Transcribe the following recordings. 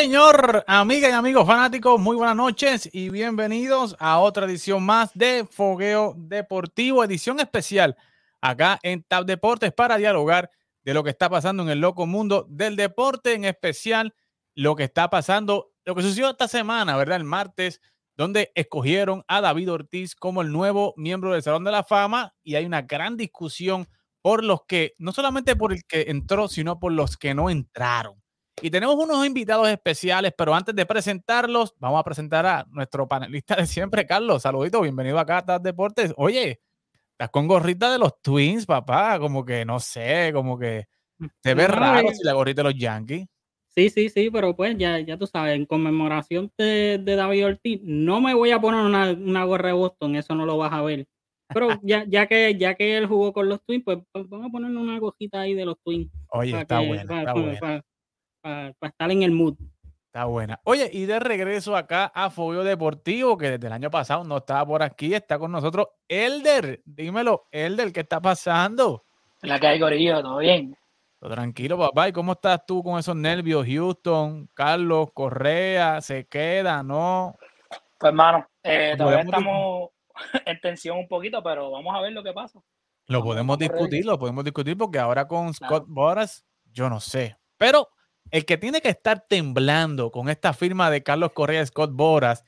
Señor, amigas y amigos fanáticos, muy buenas noches y bienvenidos a otra edición más de Fogueo Deportivo, edición especial acá en Tab Deportes para dialogar de lo que está pasando en el loco mundo del deporte, en especial lo que está pasando, lo que sucedió esta semana, ¿verdad? El martes, donde escogieron a David Ortiz como el nuevo miembro del Salón de la Fama y hay una gran discusión por los que, no solamente por el que entró, sino por los que no entraron. Y tenemos unos invitados especiales, pero antes de presentarlos, vamos a presentar a nuestro panelista de siempre, Carlos. Saludito, bienvenido acá a TAS Deportes. Oye, estás con gorrita de los Twins, papá, como que no sé, como que se ve raro si la gorrita de los Yankees. Sí, sí, sí, pero pues ya, ya tú sabes, en conmemoración de, David Ortiz, no me voy a poner una, una, gorra de Boston, eso no lo vas a ver. Pero ya, ya, que, ya que él jugó con los Twins, pues, pues vamos a ponerle una gorrita ahí de los Twins. Oye, está bueno, está bueno para, estar en el mood. Está buena. Oye, y de regreso acá a Fobio Deportivo, que desde el año pasado no estaba por aquí, está con nosotros Elder. Dímelo, Elder, ¿qué está pasando? La calle Corillo, todo bien. Todo tranquilo, papá. ¿Y cómo estás tú con esos nervios, Houston, Carlos, Correa? ¿Se queda, no? Pues, hermano, eh, todavía estamos en tensión un poquito, pero vamos a ver lo que pasa. Lo podemos discutir, lo podemos discutir, porque ahora con Scott Boras, yo no sé. Pero el que tiene que estar temblando con esta firma de Carlos Correa Scott Boras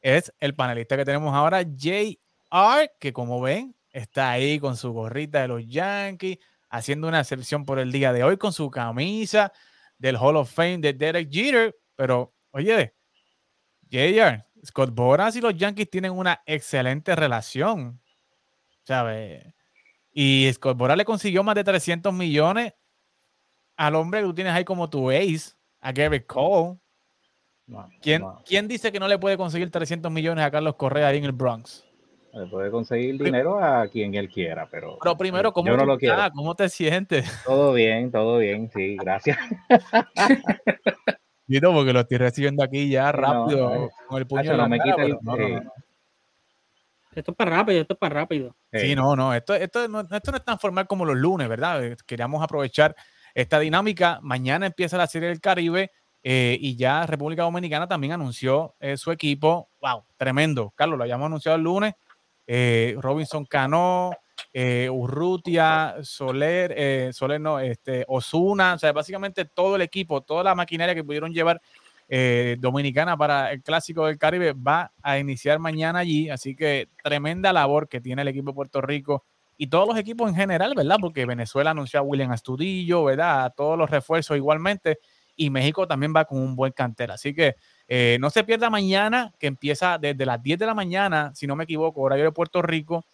es el panelista que tenemos ahora, JR, que como ven, está ahí con su gorrita de los Yankees, haciendo una excepción por el día de hoy con su camisa del Hall of Fame de Derek Jeter. Pero, oye, JR, Scott Boras y los Yankees tienen una excelente relación, ¿sabes? Y Scott Boras le consiguió más de 300 millones al hombre que tú tienes ahí como tu ace, a Gary Cole. ¿Quién, ¿Quién, dice que no le puede conseguir 300 millones a Carlos Correa ahí en el Bronx? Le puede conseguir dinero a quien él quiera, pero. Pero primero, ¿cómo, no lo ¿cómo te sientes? Todo bien, todo bien, sí, gracias. no, porque lo estoy recibiendo aquí ya rápido, con el puño no, me quita el, Esto es para rápido, esto es para rápido. Sí, no, no, esto, esto, no, esto no es tan formal como los lunes, ¿verdad? Queríamos aprovechar esta dinámica. Mañana empieza la Serie del Caribe eh, y ya República Dominicana también anunció eh, su equipo. ¡Wow! Tremendo. Carlos, lo habíamos anunciado el lunes. Eh, Robinson Cano, Urrutia, Soler, Soler no, este, Osuna, o sea, básicamente todo el equipo, toda la maquinaria que pudieron llevar dominicana para el Clásico del Caribe va a iniciar mañana allí. Así que tremenda labor que tiene el equipo de Puerto Rico y todos los equipos en general, ¿verdad? Porque Venezuela anunció a William Astudillo, ¿verdad? A todos los refuerzos igualmente. Y México también va con un buen cantera. Así que eh, no se pierda mañana, que empieza desde las 10 de la mañana, si no me equivoco, horario de Puerto Rico,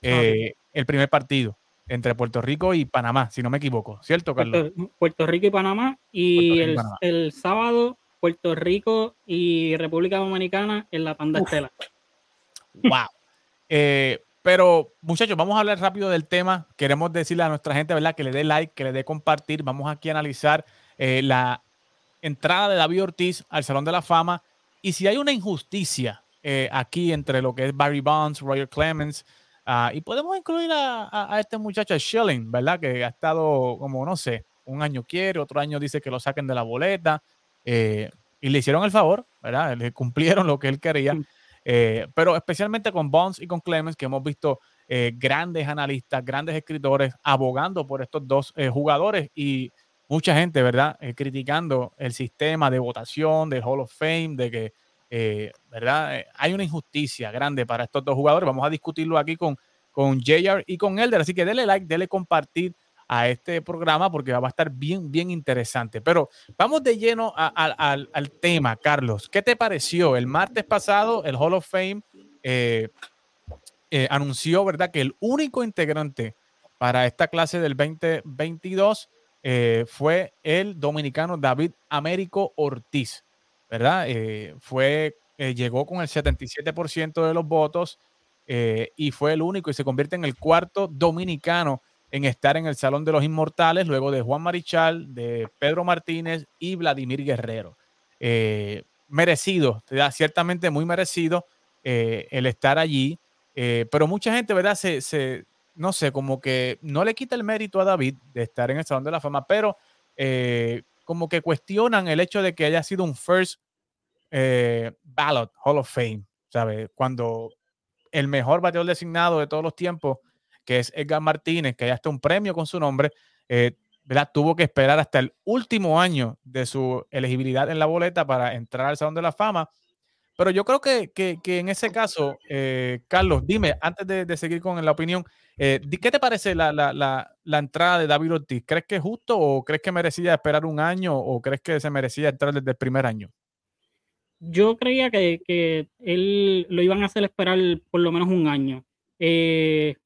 eh, el primer partido entre Puerto Rico y Panamá, si no me equivoco, ¿cierto, Carlos? Puerto, Rico y Panamá. Y, el, sábado, Puerto Rico y República Dominicana en la Panda Estela. ¡Wow! Eh, pero, muchachos, vamos a hablar rápido del tema. Queremos decirle a nuestra gente, ¿verdad? Que le dé like, que le dé compartir. Vamos aquí a analizar eh, la entrada de David Ortiz al Salón de la Fama. Y si hay una injusticia eh, aquí entre lo que es Barry Bonds, Roger Clemens, ah, y podemos incluir a, este muchacho Schilling, ¿verdad? Que ha estado como, no sé, un año quiere, otro año dice que lo saquen de la boleta. Eh, y le hicieron el favor, ¿verdad? Le cumplieron lo que él quería. Eh, pero especialmente con Bonds y con Clemens, que hemos visto eh, grandes analistas, grandes escritores abogando por estos dos eh, jugadores y mucha gente, ¿verdad? criticando el sistema de votación del Hall of Fame, de que, ¿verdad? hay una injusticia grande para estos dos jugadores. Vamos a discutirlo aquí con, con JR y con Elder, así que dele like, dele compartir a este programa porque va a estar bien, bien interesante. Pero vamos de lleno al tema, Carlos. ¿Qué te pareció? El martes pasado, el Hall of Fame eh, eh, anunció, ¿verdad?, que el único integrante para esta clase del 2022 eh, fue el dominicano David Américo Ortiz, ¿verdad? fue, llegó con el 77% de los votos y fue el único y se convierte en el cuarto dominicano en estar en el Salón de los Inmortales, luego de Juan Marichal, de Pedro Martínez y Vladimir Guerrero. Eh, merecido, ciertamente muy merecido eh, el estar allí, eh, pero mucha gente, ¿verdad? Se, no sé, como que no le quita el mérito a David de estar en el Salón de la Fama, pero como que cuestionan el hecho de que haya sido un first ballot Hall of Fame, ¿sabes? Cuando el mejor bateador designado de todos los tiempos, que es Edgar Martínez, que ya está un premio con su nombre, eh, ¿verdad? tuvo que esperar hasta el último año de su elegibilidad en la boleta para entrar al Salón de la Fama. Pero yo creo que, en ese caso, eh, Carlos, dime, antes de, seguir con la opinión, eh, ¿qué te parece la, la, entrada de David Ortiz? ¿Crees que es justo o crees que merecía esperar un año o crees que se merecía entrar desde el primer año? yo creía que, él lo iban a hacer esperar por lo menos un año. Eh,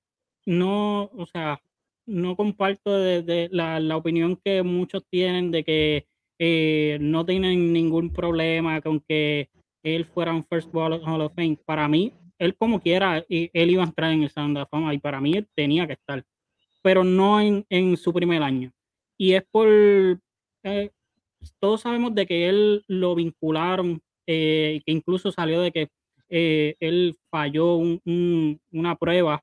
no, o sea, no comparto de, la, opinión que muchos tienen de que eh, no tienen ningún problema con que él fuera un First Ball Hall of Fame. Para mí, él como quiera, él iba a entrar en el de la Fama y para mí él tenía que estar, pero no en, su primer año. Y es por, eh, todos sabemos de que él lo vincularon eh, que incluso salió de que eh, él falló una prueba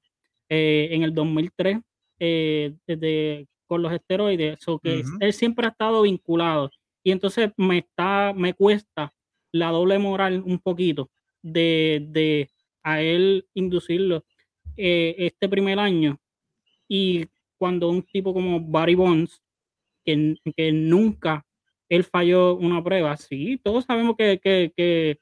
eh, en el 2003 desde, con los esteroides, so que él siempre ha estado vinculado y entonces me está, me cuesta la doble moral un poquito de, de a él inducirlo este primer año y cuando un tipo como Barry Bonds que, que nunca él falló una prueba. Sí, todos sabemos que, que, que,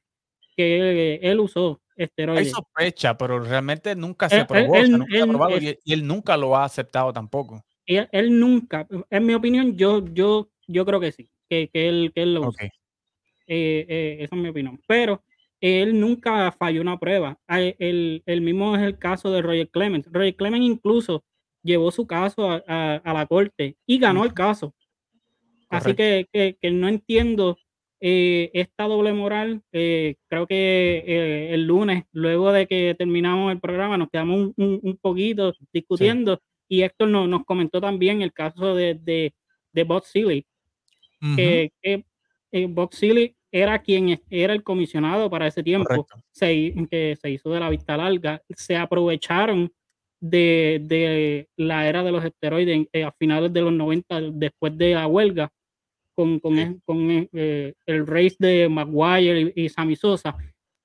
que él usó esteroides. Hay sospecha, pero realmente nunca se probó, y, él nunca lo ha aceptado tampoco. Él, nunca, en mi opinión, yo, yo, yo creo que sí, que, que él, que él lo usó. Eh, eh, esa es mi opinión. Pero él nunca falló una prueba. El, el, mismo es el caso de Roger Clemens. Roger Clemens incluso llevó su caso a, a la corte y ganó el caso. Así que, no entiendo eh, esta doble moral. Eh, creo que eh, el lunes, luego de que terminamos el programa, nos quedamos un, poquito discutiendo y Héctor nos comentó también el caso de, de, de Bob Sealy, que, Bob Sealy era quien era el comisionado para ese tiempo, se, que se hizo de la vista larga, se aprovecharon de, la era de los esteroides a finales de los 90, después de la huelga, con, con, con eh, el race de Maguire y, Sammy Sosa.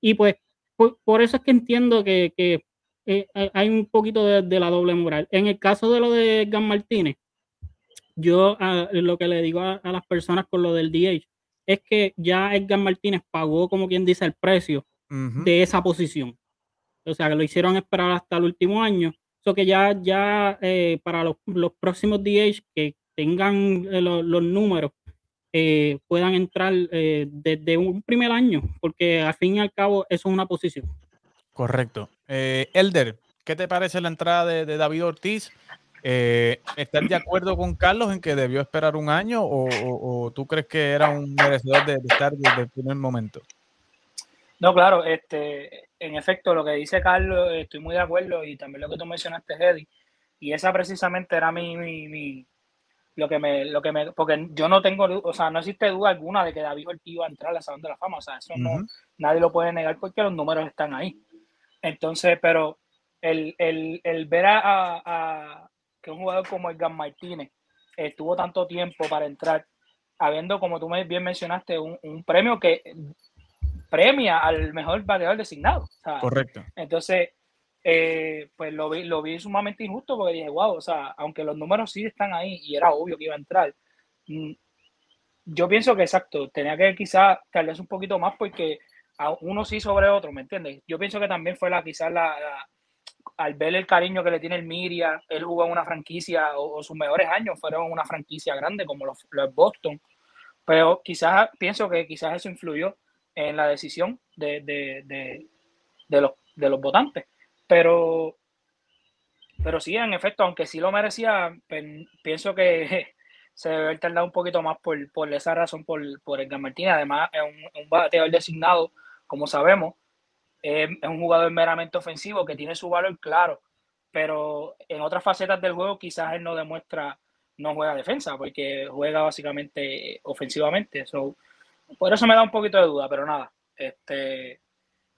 Y pues por, eso es que entiendo que, que eh, hay un poquito de, la doble moral. En el caso de lo de Edgar Martínez, yo ah, lo que le digo a, las personas con lo del DH es que ya Edgar Martínez pagó, como quien dice, el precio de esa posición. O sea, que lo hicieron esperar hasta el último año. eso que ya, ya eh, para los, los, próximos DH que tengan los números eh, puedan entrar eh, desde un primer año, porque al fin y al cabo eso es una posición. Correcto. Eh, Elder, ¿qué te parece la entrada de, David Ortiz? ¿Estás de acuerdo con Carlos en que debió esperar un año o, tú crees que era un merecedor de, estar desde el primer momento? No, claro, este, en efecto, lo que dice Carlos, estoy muy de acuerdo y también lo que tú mencionaste, Eddie, y esa precisamente era mi, mi, lo que me, lo que me, porque yo no tengo, o sea, no existe duda alguna de que David Ortiz iba a entrar al Salón de la Fama, o sea, eso no, nadie lo puede negar porque los números están ahí. Entonces, pero el, el, el ver a, que un jugador como Edgar Martínez estuvo tanto tiempo para entrar, habiendo, como tú bien mencionaste, un, un premio que premia al mejor bateador designado. Correcto. Entonces, eh, pues lo vi, lo vi sumamente injusto porque dije, wow, o sea, aunque los números sí están ahí y era obvio que iba a entrar, mm, yo pienso que exacto, tenía que quizás tardarse un poquito más porque a uno sí sobre otro, ¿me entiendes? Yo pienso que también fue la quizás la, al ver el cariño que le tiene el Miria, él jugó en una franquicia o, sus mejores años fueron una franquicia grande como los, los Boston, pero quizás pienso que quizás eso influyó en la decisión de, de, de, de los, de los votantes. Pero, pero sí, en efecto, aunque sí lo merecía, pienso que se debe haber tardado un poquito más por, por esa razón, por, por Edgar Martínez. Además, es un, un bateador designado, como sabemos, es, un jugador meramente ofensivo que tiene su valor claro, pero en otras facetas del juego quizás él no demuestra, no juega defensa, porque juega básicamente ofensivamente. por eso me da un poquito de duda, pero nada, este,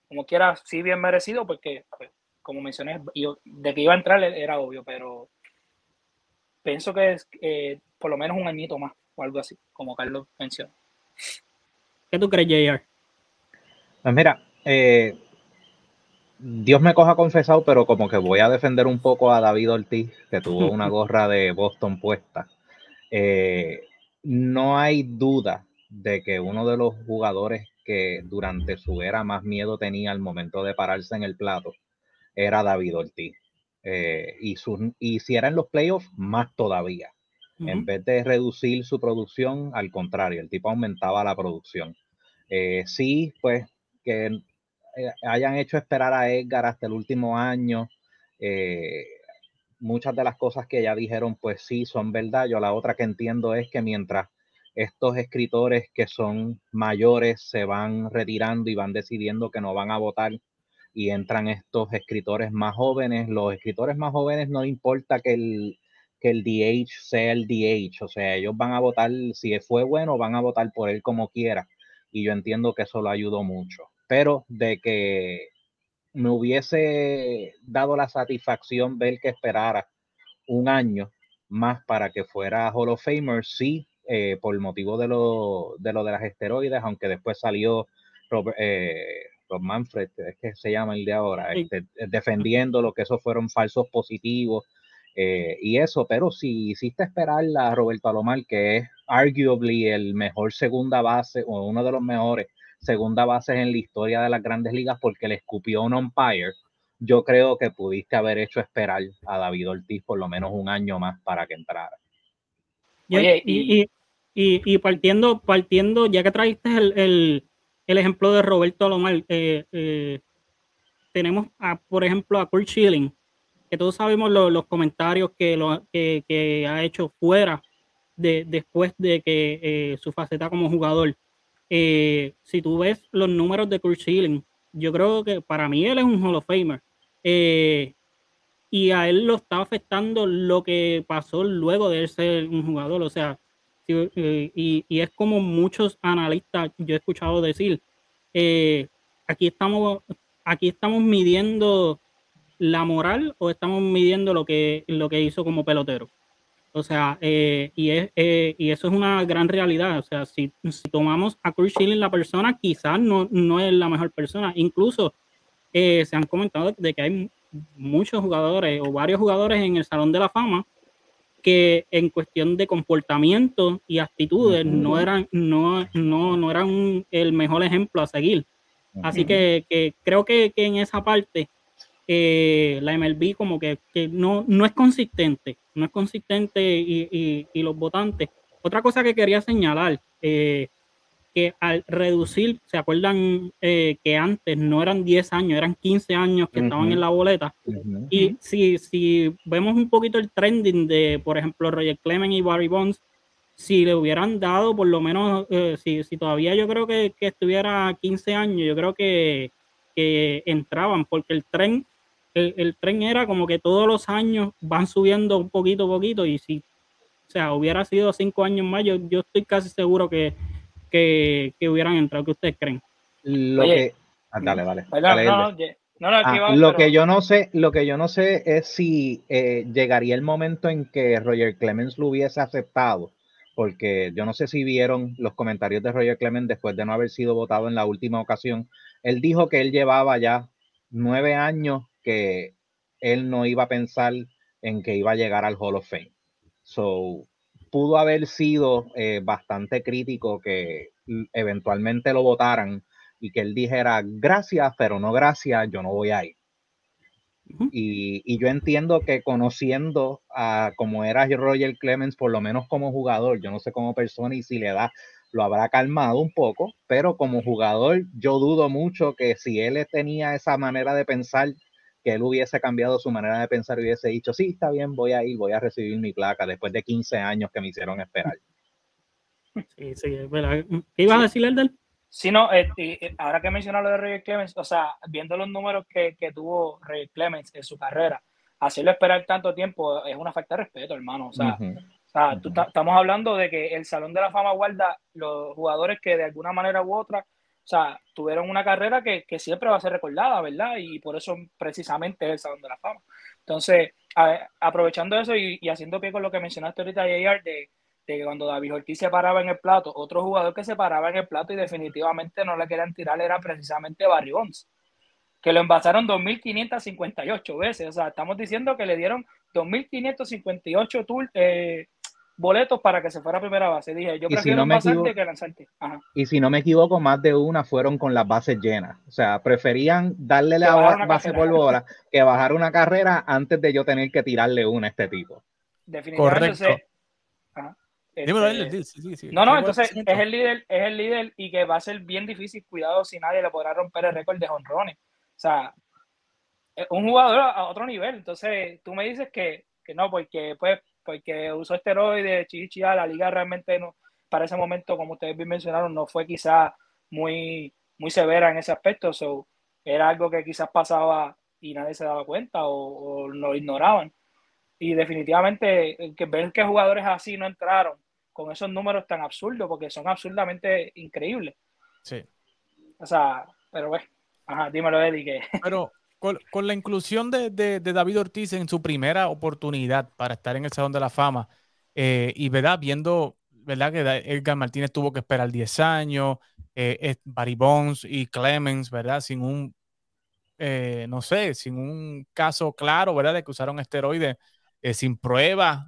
como quiera, sí bien merecido, porque pues, como mencioné, de que iba a entrar era obvio, pero pienso que es eh, por lo menos un añito más o algo así, como Carlos mencionó. ¿Qué tú crees, JR? Pues mira, eh, Dios me coja confesado, pero como que voy a defender un poco a David Ortiz, que tuvo una gorra de Boston puesta. Eh, no hay duda de que uno de los jugadores que durante su era más miedo tenía al momento de pararse en el plato era David Ortiz. Eh, y, y si era en los playoffs, más todavía. En vez de reducir su producción, al contrario, el tipo aumentaba la producción. Eh, sí, pues que eh, hayan hecho esperar a Edgar hasta el último año. muchas de las cosas que ya dijeron, pues sí, son verdad. Yo la otra que entiendo es que mientras estos escritores que son mayores se van retirando y van decidiendo que no van a votar y entran estos escritores más jóvenes. Los escritores más jóvenes no importa que el, que el DH sea el DH, o sea, ellos van a votar, si fue bueno, van a votar por él como quiera. Y yo entiendo que eso lo ayudó mucho. Pero de que me hubiese dado la satisfacción ver que esperara un año más para que fuera Hall of Famer, sí, eh, por motivo de lo, de lo de las esteroides, aunque después salió Robert, eh, Manfred, es que se llama el de ahora, este, defendiendo lo que esos fueron falsos positivos eh, y eso, pero si hiciste esperar a Roberto Alomar, que es arguably el mejor segunda base o uno de los mejores segunda bases en la historia de las grandes ligas porque le escupió un umpire, yo creo que pudiste haber hecho esperar a David Ortiz por lo menos un año más para que entrara. y, y, partiendo, partiendo, ya que trajiste el, ejemplo de Roberto Alomar, eh, eh, tenemos, por ejemplo, a Kurt Schilling, que todos sabemos los comentarios que, lo, que, ha hecho fuera de, después de que eh, su faceta como jugador. si tú ves los números de Kurt Schilling, yo creo que para mí él es un Hall of Famer. y a él lo está afectando lo que pasó luego de él ser un jugador. O sea, eh, y, es como muchos analistas yo he escuchado decir, eh, aquí, estamos, aquí estamos midiendo la moral o estamos midiendo lo que, lo que hizo como pelotero. O sea, eh, y, es, y eso es una gran realidad. O sea, si, tomamos a Kurt Schilling, la persona quizás no, no es la mejor persona. Incluso se han comentado de que hay muchos jugadores o varios jugadores en el Salón de la Fama que en cuestión de comportamiento y actitudes no eran, no, no, no eran el mejor ejemplo a seguir. Así que, creo que, en esa parte eh, la MLB como que, no, no es consistente, no es consistente y, los votantes. Otra cosa que quería señalar, eh, que al reducir, ¿se acuerdan eh, que antes no eran 10 años, eran 15 años que estaban en la boleta? Y si, si vemos un poquito el trending de, por ejemplo, Roger Clemens y Barry Bonds, si le hubieran dado por lo menos, eh, si, si, todavía yo creo que, que, estuviera 15 años, yo creo que, que entraban, porque el tren, el, el, tren era como que todos los años van subiendo un poquito a poquito, y si, o sea, hubiera sido 5 años más, yo, yo estoy casi seguro que que, hubieran entrado, que ustedes creen? Lo que. dale, dale. lo que yo no sé, lo que yo no sé es si eh, llegaría el momento en que Roger Clemens lo hubiese aceptado, porque yo no sé si vieron los comentarios de Roger Clemens después de no haber sido votado en la última ocasión. Él dijo que él llevaba ya nueve años que él no iba a pensar en que iba a llegar al Hall of Fame. So, pudo haber sido eh, bastante crítico que eventualmente lo votaran y que él dijera gracias, pero no gracias, yo no voy a ir. y, yo entiendo que conociendo a como era Roger Clemens, por lo menos como jugador, yo no sé como persona y si le da, lo habrá calmado un poco, pero como jugador yo dudo mucho que si él tenía esa manera de pensar, que él hubiese cambiado su manera de pensar y hubiese dicho, sí, está bien, voy a ir, voy a recibir mi placa después de 15 años que me hicieron esperar. Sí, sí, ¿verdad? ¿Qué ibas a decir, Eldel? Sí, no, este, ahora que mencionas lo de Roger Clemens, o sea, viendo los números que, que tuvo Roger Clemens en su carrera, hacerlo esperar tanto tiempo es una falta de respeto, hermano. O sea, estamos hablando de que el Salón de la Fama guarda los jugadores que de alguna manera u otra o sea, tuvieron una carrera que, siempre va a ser recordada, ¿verdad? Y por eso precisamente es el Salón de la Fama. Entonces, aprovechando eso y, haciendo pie con lo que mencionaste ahorita, JR, de que cuando David Ortiz se paraba en el plato, otro jugador que se paraba en el plato y definitivamente no le querían tirar era precisamente Barry Bonds, que lo envasaron 2.558 veces. O sea, estamos diciendo que le dieron 2.558 tour, eh, boletos para que se fuera a primera base. Dije, yo prefiero si que lanzarte. Y si no me equivoco, más de una fueron con las bases llenas. O sea, preferían darle la base por bola que bajar una carrera antes de yo tener que tirarle una a este tipo. Definitivamente. Este, no, no, entonces es el líder, es el líder y que va a ser bien difícil, cuidado si nadie le podrá romper el récord de jonrones. O sea, un jugador a otro nivel. Entonces, tú me dices que, que no, porque pues porque usó esteroides, chichi, la liga realmente no, para ese momento, como ustedes bien mencionaron, no fue quizás muy, muy severa en ese aspecto, so, era algo que quizás pasaba y nadie se daba cuenta o, o lo ignoraban. Y definitivamente que ver que jugadores así no entraron con esos números tan absurdos, porque son absurdamente increíbles. Sí. O sea, pero bueno, ajá, dímelo, Eddie. Que... Pero con, la inclusión de, David Ortiz en su primera oportunidad para estar en el Salón de la Fama, eh, y verdad, viendo verdad que Edgar Martínez tuvo que esperar 10 años, eh, Barry Bones y Clemens, ¿verdad? Sin un, eh, no sé, sin un caso claro, ¿verdad? De que usaron esteroides sin prueba.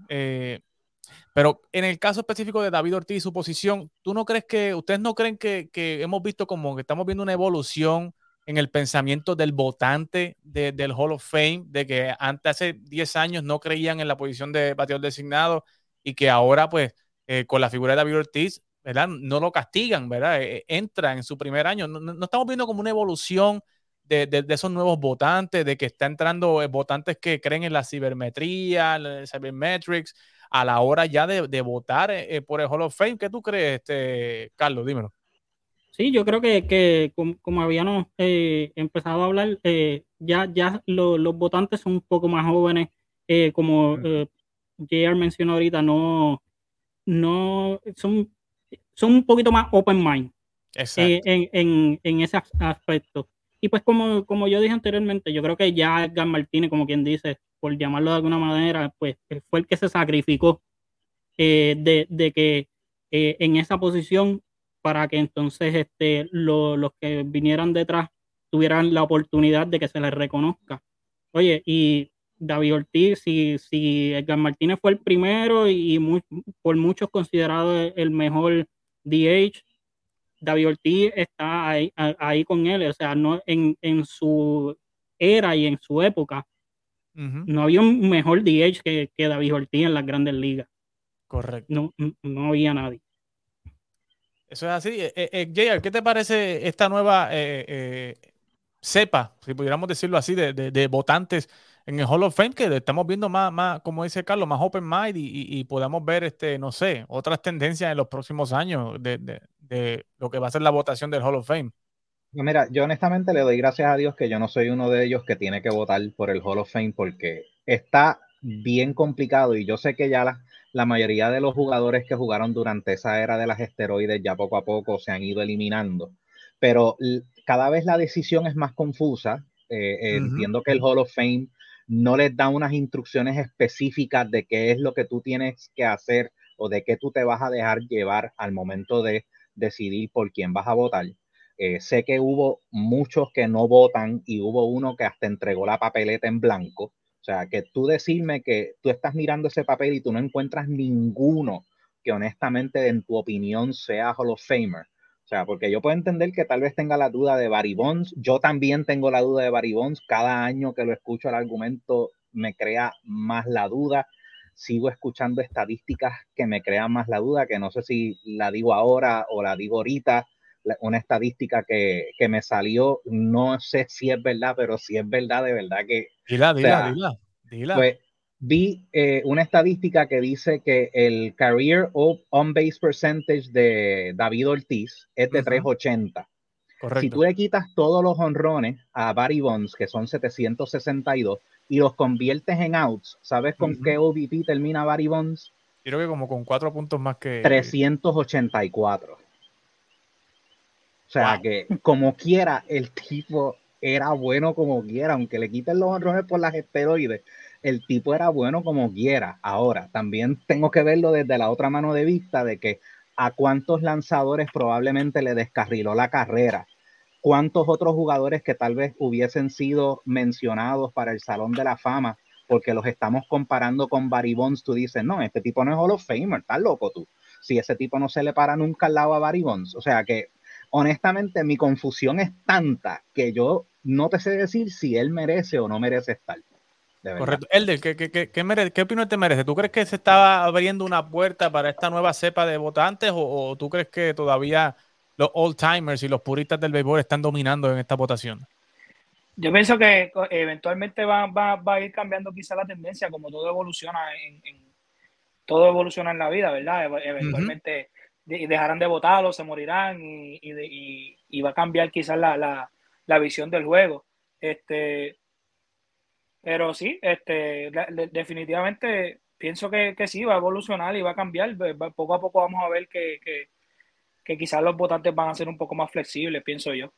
pero en el caso específico de David Ortiz y su posición, ¿tú no crees que, ustedes no creen que hemos visto como que estamos viendo una evolución en el pensamiento del votante del Hall of Fame, de que antes, hace 10 años, no creían en la posición de bateador designado y que ahora, pues, eh, con la figura de David Ortiz, ¿verdad? No lo castigan, ¿verdad? Eh, entra en su primer año. No, estamos viendo como una evolución de, esos nuevos votantes, de que está entrando eh, votantes que creen en la cibermetría, la cybermetrics, a la hora ya de, votar por el Hall of Fame. ¿Qué tú crees, este, Carlos? Dímelo. Sí, yo creo que, como, habíamos eh, empezado a hablar, eh, ya, ya los votantes son un poco más jóvenes, eh, como JR mencionó ahorita, no, no son, son un poquito más open mind en, en, ese aspecto. Y pues como, como yo dije anteriormente, yo creo que ya Edgar Martínez, como quien dice, por llamarlo de alguna manera, pues fue el que se sacrificó de, de, que en esa posición para que entonces este, los que vinieran detrás tuvieran la oportunidad de que se les reconozca. Oye, y David Ortiz, si, si Edgar Martínez fue el primero y por muchos considerado el mejor DH, David Ortiz está ahí, ahí con él, o sea, no en, en, su era y en su época, no había un mejor DH que, que David Ortiz en las grandes ligas. Correcto. No, no había nadie. Eso es así. Eh, eh, eh ¿qué te parece esta nueva eh, cepa, si pudiéramos decirlo así, de, votantes en el Hall of Fame? Que estamos viendo más, más como dice Carlos, más open mind y, podamos ver, este, no sé, otras tendencias en los próximos años de, lo que va a ser la votación del Hall of Fame. Mira, yo honestamente le doy gracias a Dios que yo no soy uno de ellos que tiene que votar por el Hall of Fame porque está bien complicado y yo sé que ya las la mayoría de los jugadores que jugaron durante esa era de las esteroides ya poco a poco se han ido eliminando, pero cada vez la decisión es más confusa. Eh, entiendo que el Hall of Fame no les da unas instrucciones específicas de qué es lo que tú tienes que hacer o de qué tú te vas a dejar llevar al momento de decidir por quién vas a votar. Eh, sé que hubo muchos que no votan y hubo uno que hasta entregó la papeleta en blanco. O sea, que tú decirme que tú estás mirando ese papel y tú no encuentras ninguno que honestamente en tu opinión sea Hall of Famer. O sea, porque yo puedo entender que tal vez tenga la duda de Barry Bonds. Yo también tengo la duda de Barry Bonds. Cada año que lo escucho el argumento me crea más la duda. Sigo escuchando estadísticas que me crean más la duda, que no sé si la digo ahora o la digo ahorita. Una estadística que, que me salió, no sé si es verdad, pero si es verdad, de verdad que Dila, dila, dila, dila. Pues vi eh, una estadística que dice que el career on-base percentage de David Ortiz es de 380. Correcto. Si tú le quitas todos los honrones a Barry Bonds, que son 762, y los conviertes en outs, ¿sabes con qué OVP termina Barry Bonds? Creo que como con cuatro puntos más que... 384. O sea que como quiera, el tipo era bueno como quiera, aunque le quiten los honrones por las esteroides, el tipo era bueno como quiera. Ahora, también tengo que verlo desde la otra mano de vista de que a cuántos lanzadores probablemente le descarriló la carrera, cuántos otros jugadores que tal vez hubiesen sido mencionados para el Salón de la Fama, porque los estamos comparando con Barry Bonds, tú dices, no, este tipo no es Hall of Famer, estás loco tú. Si ese tipo no se le para nunca al lado a Barry Bonds. O sea que, honestamente, mi confusión es tanta que yo no te sé decir si él merece o no merece estar. Correcto. Elder, ¿qué, qué, qué, opinión te merece? ¿Tú crees que se estaba abriendo una puerta para esta nueva cepa de votantes o, tú crees que todavía los old timers y los puristas del béisbol están dominando en esta votación? Yo pienso que eventualmente va, a ir cambiando quizá la tendencia, como todo evoluciona en, todo evoluciona en la vida, ¿verdad? Eventualmente dejarán de votar se morirán y, va a cambiar quizás la, la visión del juego. Este, pero sí, este, definitivamente pienso que, sí, va a evolucionar y va a cambiar. Poco a poco vamos a ver que, que, quizás los votantes van a ser un poco más flexibles, pienso yo.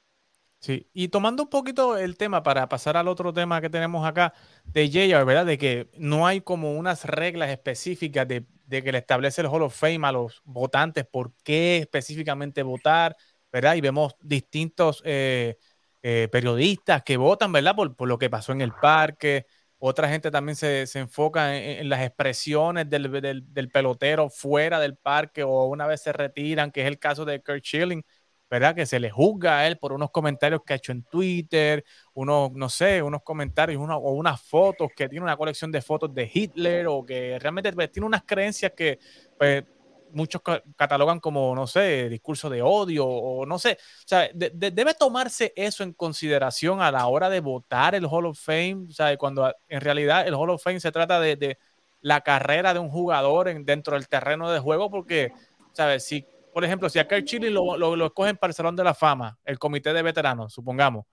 Sí, y tomando un poquito el tema para pasar al otro tema que tenemos acá de JR, ¿verdad? De que no hay como unas reglas específicas de, que le establece el Hall of Fame a los votantes, por qué específicamente votar, ¿verdad? Y vemos distintos eh, eh, periodistas que votan, ¿verdad? Por, lo que pasó en el parque. Otra gente también se, se enfoca en, las expresiones del, del, del, pelotero fuera del parque o una vez se retiran, que es el caso de Kurt Schilling, ¿verdad? Que se le juzga a él por unos comentarios que ha hecho en Twitter, unos, no sé, unos comentarios o unas fotos, que tiene una colección de fotos de Hitler o que realmente pues, tiene unas creencias que, pues, muchos catalogan como, no sé, discurso de odio o no sé. O sea, debe tomarse eso en consideración a la hora de votar el Hall of Fame, sea, cuando en realidad el Hall of Fame se trata de, la carrera de un jugador en, dentro del terreno de juego, porque, ¿sabes? Si, por ejemplo, si a Kurt Chile lo, lo, escogen para el Salón de la Fama, el comité de veteranos, supongamos,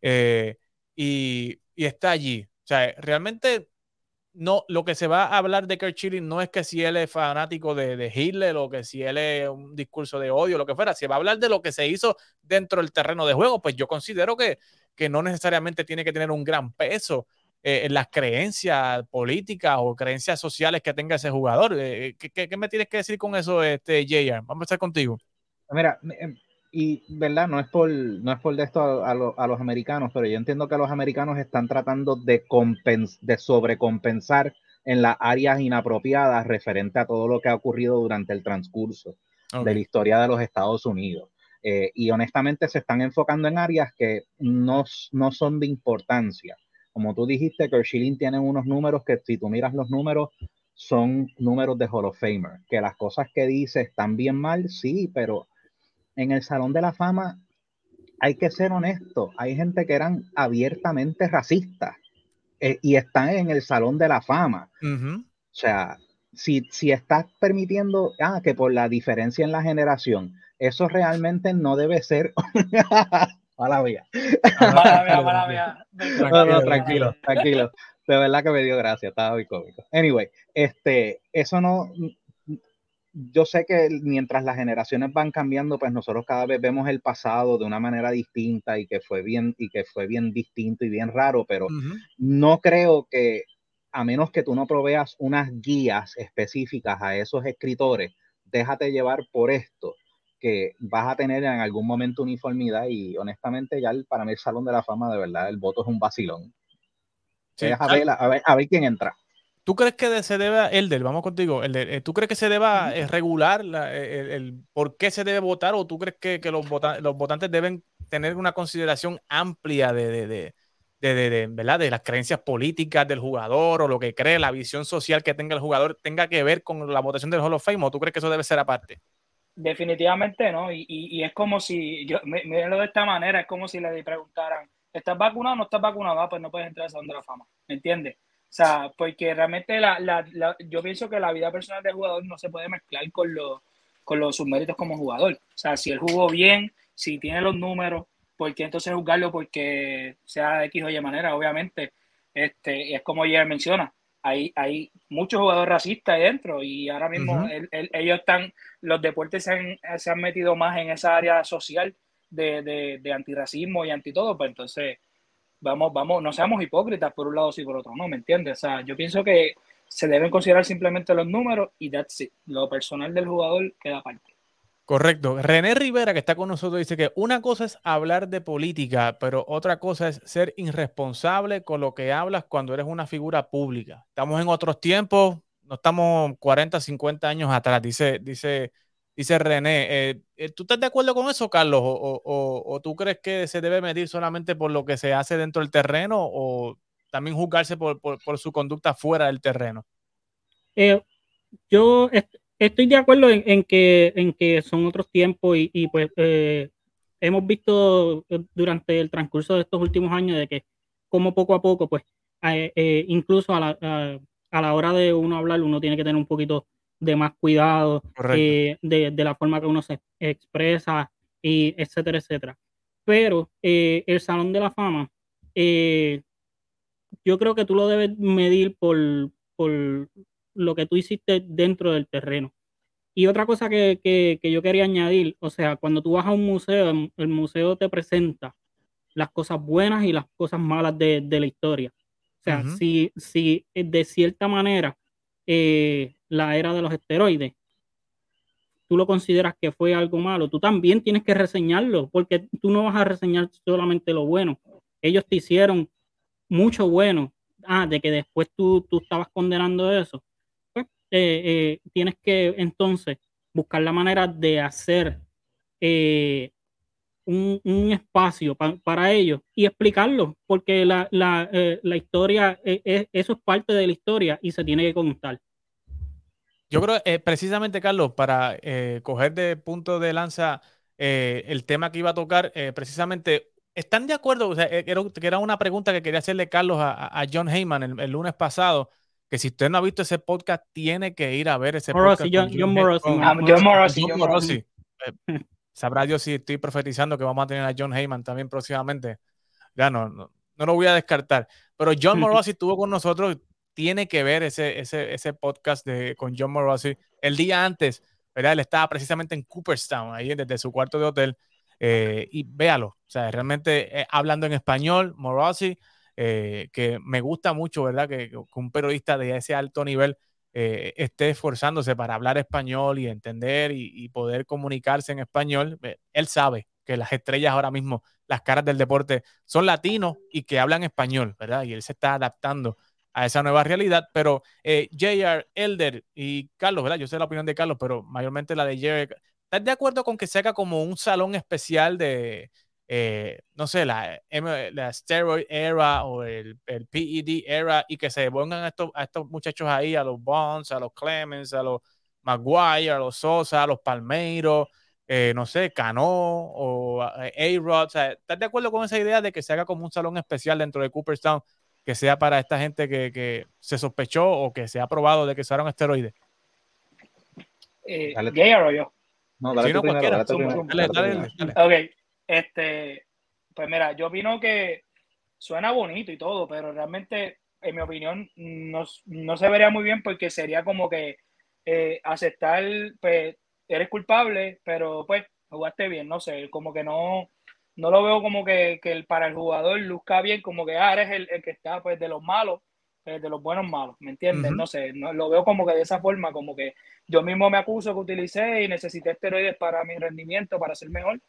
eh, y, y está allí, o sea, realmente no, lo que se va a hablar de Kurt Schilling no es que si él es fanático de, Hitler o que si él es un discurso de odio, lo que fuera. Se va a hablar de lo que se hizo dentro del terreno de juego. Pues yo considero que, que no necesariamente tiene que tener un gran peso eh, las creencias políticas o creencias sociales que tenga ese jugador. Eh, ¿qué, me tienes que decir con eso, este, JR? Vamos a estar contigo. Mira, em, y verdad, no es por, no es por de esto a, los americanos, pero yo entiendo que los americanos están tratando de, de sobrecompensar en las áreas inapropiadas referente a todo lo que ha ocurrido durante el transcurso de la historia de los Estados Unidos. Eh, y honestamente se están enfocando en áreas que no, no son de importancia. Como tú dijiste, Kershilling tiene unos números que si tú miras los números, son números de Hall of Famer. Que las cosas que dice están bien mal, sí, pero en el Salón de la Fama hay que ser honesto, hay gente que eran abiertamente racistas eh, y están en el Salón de la Fama. O sea, si, si estás permitiendo ah, que por la diferencia en la generación, eso realmente no debe ser. Mala mía. No, no, tranquilo, tranquilo. De verdad que me dio gracia, estaba muy cómico. Anyway, este, eso no, yo sé que mientras las generaciones van cambiando, pues nosotros cada vez vemos el pasado de una manera distinta y que fue bien y que fue bien distinto y bien raro, pero no creo que a menos que tú no proveas unas guías específicas a esos escritores, déjate llevar por esto que vas a tener en algún momento uniformidad y honestamente ya para mí el Salón de la Fama de verdad el voto es un vacilón. a ver quién entra. ¿Tú crees que se deba, Elder, vamos contigo, eh, ¿tú crees que se deba eh, regular eh, el, por qué se debe votar o tú crees que, los, los, votantes deben tener una consideración amplia de, de, de, ¿verdad? de las creencias políticas del jugador o lo que cree, la visión social que tenga el jugador tenga que ver con la votación del Hall of Fame o tú crees que eso debe ser aparte? Definitivamente no, y, y, es como si, yo, mírenlo de esta manera, es como si le preguntaran, ¿estás vacunado o no estás vacunado? Ah, pues no puedes entrar a Salón de la Fama, ¿me entiendes? O sea, porque realmente la, la, la, yo pienso que la vida personal del jugador no se puede mezclar con, los con los subméritos como jugador. O sea, si él jugó bien, si tiene los números, ¿por qué entonces juzgarlo porque sea de X o Y manera? Obviamente, este, es como ya menciona, hay, hay muchos jugadores racistas ahí dentro y ahora mismo ellos están, los deportes se han, se han, metido más en esa área social de, de, de antirracismo y anti todo, pues entonces vamos, vamos, no seamos hipócritas por un lado sí por otro, no, ¿me entiendes? O sea, yo pienso que se deben considerar simplemente los números y that's it. Lo personal del jugador queda aparte. Correcto. René Rivera, que está con nosotros, dice que una cosa es hablar de política, pero otra cosa es ser irresponsable con lo que hablas cuando eres una figura pública. Estamos en otros tiempos, no estamos 40, 50 años atrás, dice, dice, dice René. Eh, eh, ¿Tú estás de acuerdo con eso, Carlos? O, tú crees que se debe medir solamente por lo que se hace dentro del terreno o también juzgarse por, su conducta fuera del terreno? Eh, yo estoy de acuerdo en, que, en que son otros tiempos y, pues eh, hemos visto durante el transcurso de estos últimos años de que como poco a poco, pues eh, eh, incluso a la, a, la, hora de uno hablar, uno tiene que tener un poquito de más cuidado de, de, la forma que uno se expresa, y etcétera, etcétera. Pero el Salón de la Fama, yo creo que tú lo debes medir por, por lo que tú hiciste dentro del terreno. Y otra cosa que, yo quería añadir, o sea, cuando tú vas a un museo, el museo te presenta las cosas buenas y las cosas malas de, la historia. O sea, si, si eh, de cierta manera eh, la era de los esteroides, tú lo consideras que fue algo malo, tú también tienes que reseñarlo, porque tú no vas a reseñar solamente lo bueno. Ellos te hicieron mucho bueno. Ah, de que después tú, tú estabas condenando eso eh, eh, tienes que entonces buscar la manera de hacer eh, un, espacio para ellos y explicarlo, porque la, historia, eso es parte de la historia y se tiene que contar. Yo creo, precisamente, Carlos, para coger de punto de lanza el tema que iba a tocar, precisamente, ¿están de acuerdo? O sea, era una pregunta que quería hacerle Carlos a, John Heyman el, lunes pasado que si usted no ha visto ese podcast, tiene que ir a ver ese podcast. John, John, Morosi. John Morosi. Eh, sabrá Dios si estoy profetizando que vamos a tener a John Heyman también próximamente. Ya no, no, lo voy a descartar. Pero John Morosi estuvo con nosotros, tiene que ver ese, ese, ese podcast de, con John Morosi. El día antes, ¿verdad? Él estaba precisamente en Cooperstown, ahí desde su cuarto de hotel. Eh, y véalo, o sea, realmente eh, hablando en español, Morosi eh, que me gusta mucho, ¿verdad? Que, un periodista de ese alto nivel eh, esté esforzándose para hablar español y entender y, poder comunicarse en español. Eh, él sabe que las estrellas ahora mismo, las caras del deporte, son latinos y que hablan español, ¿verdad? Y él se está adaptando a esa nueva realidad, pero JR, Elder y Carlos, ¿verdad? Yo sé la opinión de Carlos, pero mayormente la de JR. ¿Estás de acuerdo con que se haga como un salón especial de, eh, no sé, la, la steroid era o el, el, PED era y que se pongan a estos, a estos muchachos ahí, a los Bonds, a los Clemens, a los Maguire, a los Sosa, a los Palmeiros, eh, no sé, Cano o A-Rod. ¿Estás de acuerdo con esa idea de que se haga como un salón especial dentro de Cooperstown que sea para esta gente que, que se sospechó o que se ha probado de que usaron esteroides? Eh, o yo? No, dale, Ok. Este, pues mira, yo opino que suena bonito y todo, pero realmente, en mi opinión, no, se vería muy bien porque sería como que eh, aceptar, pues, eres culpable, pero pues jugaste bien, no sé, como que no, no lo veo como que, que para el jugador luzca bien, como que ah, eres el, el que está pues de los malos, pues, de los buenos malos, ¿me entiendes? No sé, no, lo veo como que de esa forma, como que yo mismo me acuso que utilicé y necesité esteroides para mi rendimiento, para ser mejor,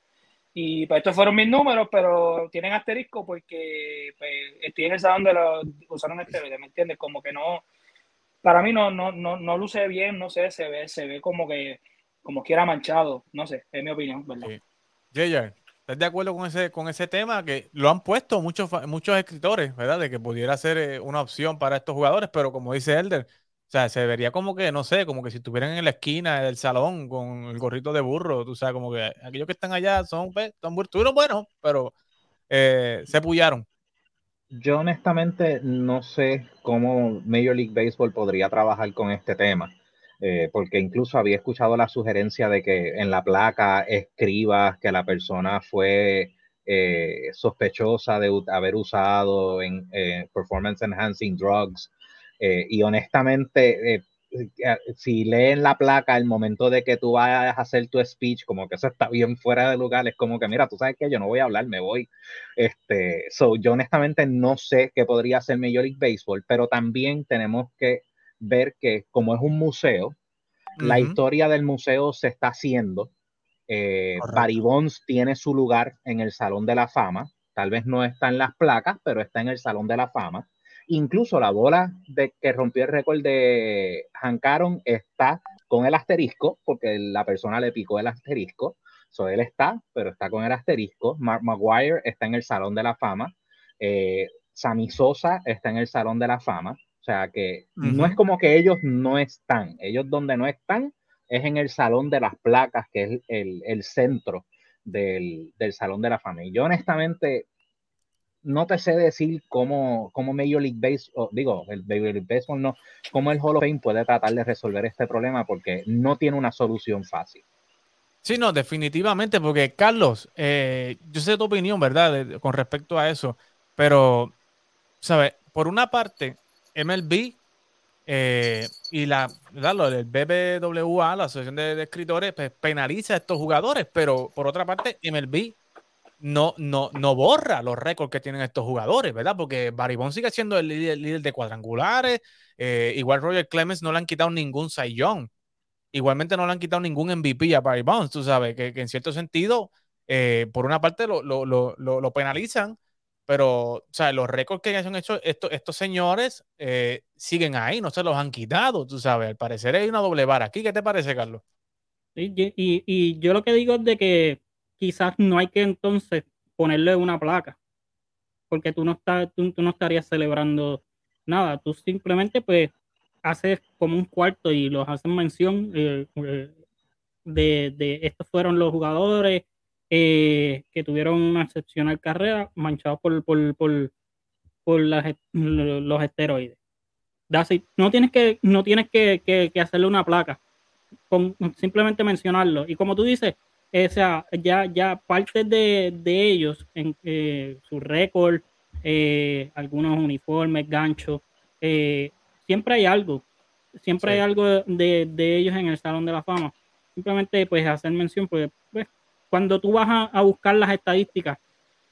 y pues estos fueron mis números, pero tienen asterisco porque pues, estoy en donde lo usaron esteroides, ¿me entiendes? Como que no, para mí no, no, no, no luce bien, no sé, se ve, se ve como que, como quiera manchado, no sé, es mi opinión, ¿verdad? ¿estás de acuerdo con ese, con ese tema? Que lo han puesto muchos, muchos escritores, ¿verdad? De que pudiera ser eh, una opción para estos jugadores, pero como dice Elder, sea, se vería como que, no sé, como que si estuvieran en la esquina del salón con el gorrito de burro, tú sabes, como que aquellos que están allá son, pues, son buenos, pero eh, se pullaron. Yo honestamente no sé cómo Major League Baseball podría trabajar con este tema, eh, porque incluso había escuchado la sugerencia de que en la placa escribas que la persona fue eh, sospechosa de haber usado en performance enhancing drugs eh, y honestamente, eh, si leen la placa el momento de que tú vayas a hacer tu speech, como que eso está bien fuera de lugar, es como que, mira, tú sabes que yo no voy a hablar, me voy. Este, so, yo honestamente no sé qué podría hacer Major League Baseball, pero también tenemos que ver que como es un museo, la historia del museo se está haciendo. Eh, Barry Bonds tiene su lugar en el Salón de la Fama. Tal vez no está en las placas, pero está en el Salón de la Fama. Incluso la bola de que rompió el récord de Hank Aaron está con el asterisco, porque la persona le picó el asterisco. So, él está, pero está con el asterisco. Mark Maguire está en el Salón de la Fama. Eh, Sammy Sosa está en el Salón de la Fama. O sea que no es como que ellos no están. Ellos donde no están es en el Salón de las Placas, que es el, centro del, del, Salón de la Fama. Y yo honestamente no te sé decir cómo, cómo Major League Baseball, digo, el Major League Baseball no, cómo el Hall of Fame puede tratar de resolver este problema porque no tiene una solución fácil. Sí, no, definitivamente, porque Carlos, eh, yo sé tu opinión, ¿verdad? con respecto a eso, pero, ¿sabes? Por una parte, MLB eh, y la, ¿verdad? el BBWA, la Asociación de, de Escritores, pues, penaliza a estos jugadores, pero por otra parte, MLB no, no, no borra los récords que tienen estos jugadores, ¿verdad? Porque Barry Bonds sigue siendo el líder, de cuadrangulares. Eh, igual Roger Clemens no le han quitado ningún Young. Igualmente no le han quitado ningún MVP a Barry Bonds, tú sabes, que, en cierto sentido, eh, por una parte lo, penalizan, pero o sea, los récords que han hecho estos, estos señores eh, siguen ahí, no se los han quitado, tú sabes. Al parecer hay una doble vara aquí. ¿Qué te parece, Carlos? y, y yo lo que digo es de que quizás no hay que entonces ponerle una placa, porque tú no, estás, tú, no estarías celebrando nada, tú simplemente pues haces como un cuarto y los hacen mención eh, eh, de, estos fueron los jugadores eh, que tuvieron una excepcional carrera manchados por, por, por, por los esteroides. No tienes que, no tienes que, que hacerle una placa, con simplemente mencionarlo. Y como tú dices, o sea, ya, ya parte de, ellos, en eh, su récord, eh, algunos uniformes, ganchos, eh, siempre hay algo, siempre hay algo de, ellos en el Salón de la Fama. Simplemente, pues, hacer mención, pues, pues cuando tú vas a, buscar las estadísticas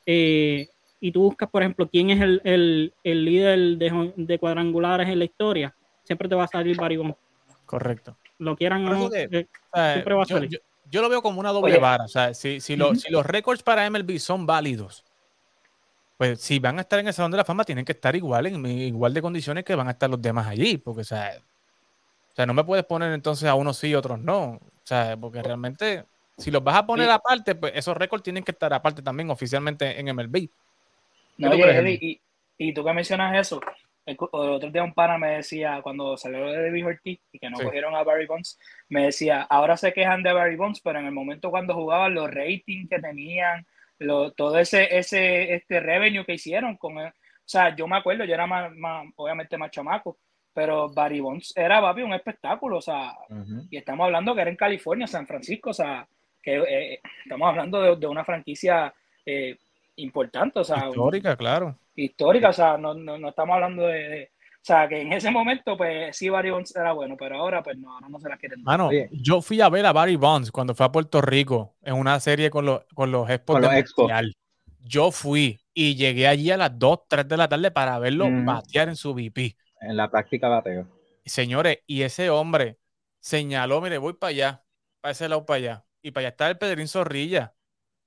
y tú buscas, por ejemplo, quién es el, líder de, cuadrangulares en la historia, siempre te va a salir Barry Correcto. Lo quieran o no, siempre va a salir yo lo veo como una doble vara. O sea, si, si, si, los récords para MLB son válidos, pues si van a estar en el Salón de la Fama, tienen que estar igual, en igual de condiciones que van a estar los demás allí. Porque, o sea, o sea no me puedes poner entonces a unos sí y otros no. O sea, porque realmente, si los vas a poner aparte, pues esos récords tienen que estar aparte también oficialmente en MLB. No, oye, y, y tú que mencionas eso, el, otro día un pana me decía, cuando salió de David Ortiz y que no cogieron a Barry Bonds, me decía, ahora se quejan de Barry Bonds, pero en el momento cuando jugaban, los ratings que tenían, lo, todo ese, ese este revenue que hicieron con o sea, yo me acuerdo, yo era más, obviamente más chamaco, pero Barry Bonds era, papi, un espectáculo, o sea, y estamos hablando que era en California, San Francisco, o sea, que eh, estamos hablando de, una franquicia eh, importante, o sea. Histórica, claro histórica, o sea, no, no, estamos hablando de, O sea, que en ese momento, pues sí, Barry Bonds era bueno, pero ahora, pues no, ahora no se la quieren. Mano, yo fui a ver a Barry Bonds cuando fue a Puerto Rico en una serie con los, con los Expos de Yo fui y llegué allí a las 2, 3 de la tarde para verlo batear en su VP. En la práctica bateo. Señores, y ese hombre señaló, mire, voy para allá, para ese lado para allá. Y para allá está el Pedrín Zorrilla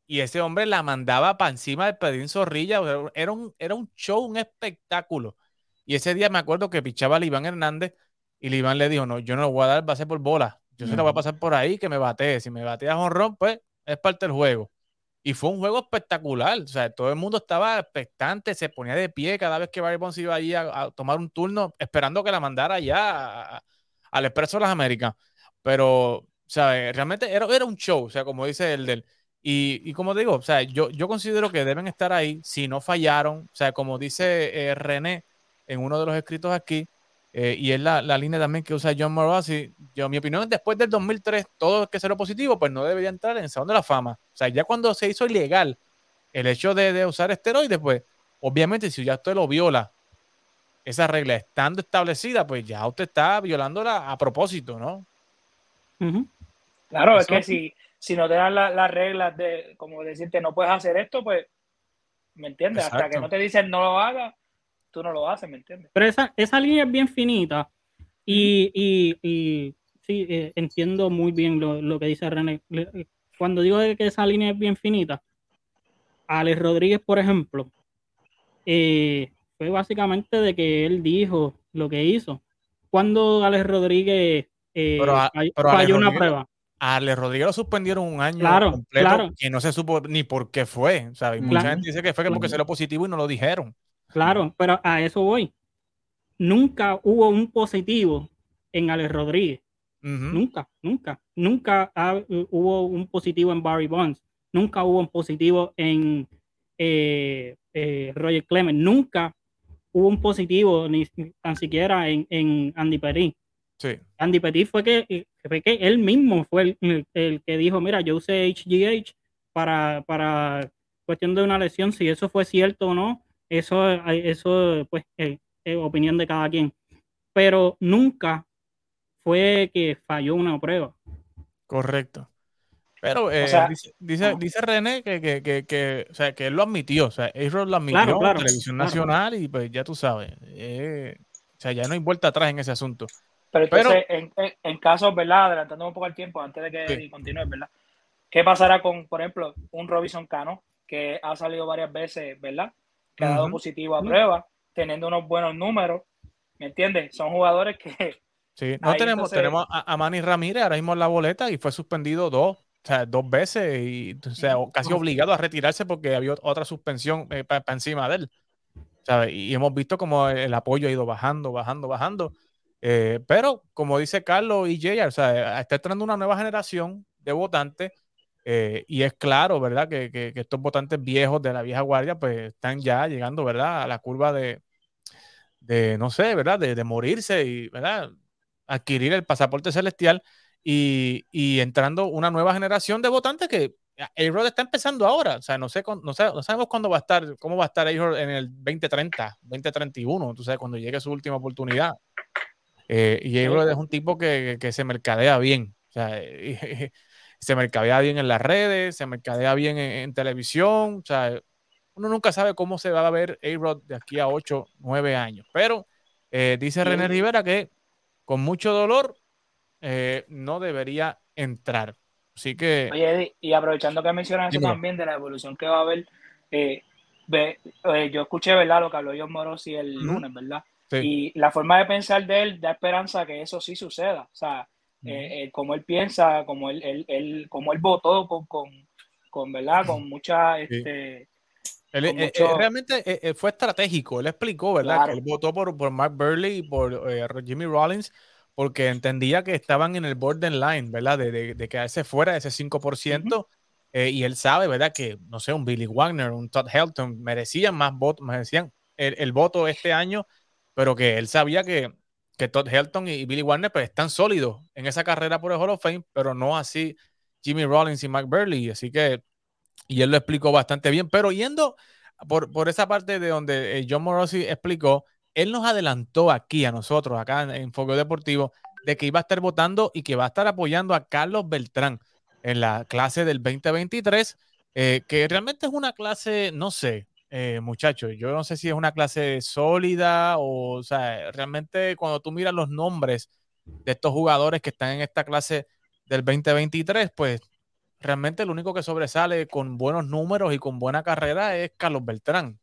y ese hombre la mandaba para encima de Pedrín Zorrilla. Era un, era un show, un espectáculo. Y ese día me acuerdo que pichaba a Iván Hernández y Iván le dijo, no, yo no lo voy a dar, va a ser por bola. Yo se la voy a pasar por ahí, que me batee. Si me batea jonrón, pues es parte del juego. Y fue un juego espectacular. O sea, todo el mundo estaba expectante, se ponía de pie cada vez que Barry Bonds iba allí a, tomar un turno, esperando que la mandara ya al Expreso de las Américas. Pero, ¿sabes? Realmente era, era un show. O sea, como dice el del y, como digo, o sea, yo, yo considero que deben estar ahí si no fallaron. O sea, como dice eh, René en uno de los escritos aquí, eh, y es la, línea también que usa John Morossi, yo, mi opinión es después del 2003, todo que sea positivo, pues no debería entrar en el Salón de la Fama. O sea, ya cuando se hizo ilegal el hecho de, usar esteroides, pues obviamente si ya usted lo viola esa regla estando establecida, pues ya usted está violándola a propósito, ¿no? Claro, es que si, si no te dan las reglas de, como decirte, no puedes hacer esto, pues, ¿me entiendes? Hasta que no te dicen no lo hagas, tú no lo haces, ¿me entiendes? Pero esa, esa línea es bien finita y, y, y sí, eh, entiendo muy bien lo, lo, que dice René. Cuando digo que esa línea es bien finita, Alex Rodríguez, por ejemplo, eh, fue básicamente de que él dijo lo que hizo. Cuando Alex Rodríguez eh, falló una prueba. A Alex Rodríguez lo suspendieron un año claro, completo claro. y no se supo ni por qué fue. ¿sabes? Mucha gente dice que fue porque salió positivo y no lo dijeron. Claro, pero a eso voy. Nunca hubo un positivo en Alex Rodríguez. Nunca, nunca, nunca hubo un positivo en Barry Bonds. Nunca hubo un positivo en eh, eh, Roger Clemens. Nunca hubo un positivo, ni tan siquiera en, en Andy Petit. Sí. Andy Petit fue que, fue que él mismo fue el, el, que dijo, mira, yo usé HGH para, para cuestión de una lesión, si eso fue cierto o no, eso, eso pues, es, opinión de cada quien. Pero nunca fue que falló una prueba. Correcto. Pero eh, dice, dice, René que, que, que, que, o sea, que él lo admitió, o sea, Aaron lo admitió en la televisión nacional y pues ya tú sabes, eh, o sea, ya no hay vuelta atrás en ese asunto. Pero entonces, en, en, casos, ¿verdad? Adelantando un poco el tiempo antes de que continúe, ¿verdad? ¿Qué pasará con, por ejemplo, un Robinson Cano que ha salido varias veces, ¿verdad? Que ha dado positivo a prueba, teniendo unos buenos números, ¿me entiendes? Son jugadores que... Sí, no tenemos, tenemos a, a Manny Ramírez ahora mismo en la boleta y fue suspendido dos o sea, dos veces y o sea, casi obligado a retirarse porque había otra suspensión eh, para encima de él. ¿sabes? Y hemos visto como el apoyo ha ido bajando, bajando, bajando. Eh, pero, como dice Carlos y Jay, o sea, está entrando una nueva generación de votantes eh, y es claro, ¿verdad? Que, que, estos votantes viejos de la vieja guardia, pues están ya llegando, ¿verdad? A la curva de, de no sé, ¿verdad? De, morirse y, ¿verdad? Adquirir el pasaporte celestial y, entrando una nueva generación de votantes que A-Rod está empezando ahora. O sea, no, sé, no, sabemos cuándo va a estar, cómo va a estar A-Rod en el 2030, 2031, tú sabes, cuando llegue su última oportunidad. Eh, y A-Rod es un tipo que, se mercadea bien. O sea, se mercadea bien en las redes, se mercadea bien en, televisión. O sea, uno nunca sabe cómo se va a ver A-Rod de aquí a 8, 9 años. Pero eh, dice René Rivera que con mucho dolor eh, no debería entrar. Así que. Oye, y aprovechando que mencionas eso también de la evolución que va a haber, eh, eh, yo escuché, ¿verdad? Lo que habló John Morosi el lunes, ¿verdad? Y la forma de pensar de él da esperanza que eso sí suceda. O sea, como él piensa, como él, él, él, como él votó con, con, con ¿verdad? Con mucha. Este, realmente fue estratégico. Él explicó, ¿verdad? Que él votó por, por Mark Burley y por Jimmy Rollins porque entendía que estaban en el borderline, ¿verdad? De, de, de quedarse fuera de ese 5%. Eh, y él sabe, ¿verdad? Que, no sé, un Billy Wagner, un Todd Helton merecían más votos, merecían el, el, voto este año, pero que él sabía que, que Todd Helton y Billy Wagner pues, están sólidos en esa carrera por el Hall of Fame, pero no así Jimmy Rollins y Mike Burley. Así que, y él lo explicó bastante bien, pero yendo por, por esa parte de donde eh, John Morosi explicó, él nos adelantó aquí a nosotros, acá en, Foco Deportivo, de que iba a estar votando y que va a estar apoyando a Carlos Beltrán en la clase del 2023, eh, que realmente es una clase, no sé, eh, muchachos, yo no sé si es una clase sólida o, o sea, realmente cuando tú miras los nombres de estos jugadores que están en esta clase del 2023, pues realmente el único que sobresale con buenos números y con buena carrera es Carlos Beltrán.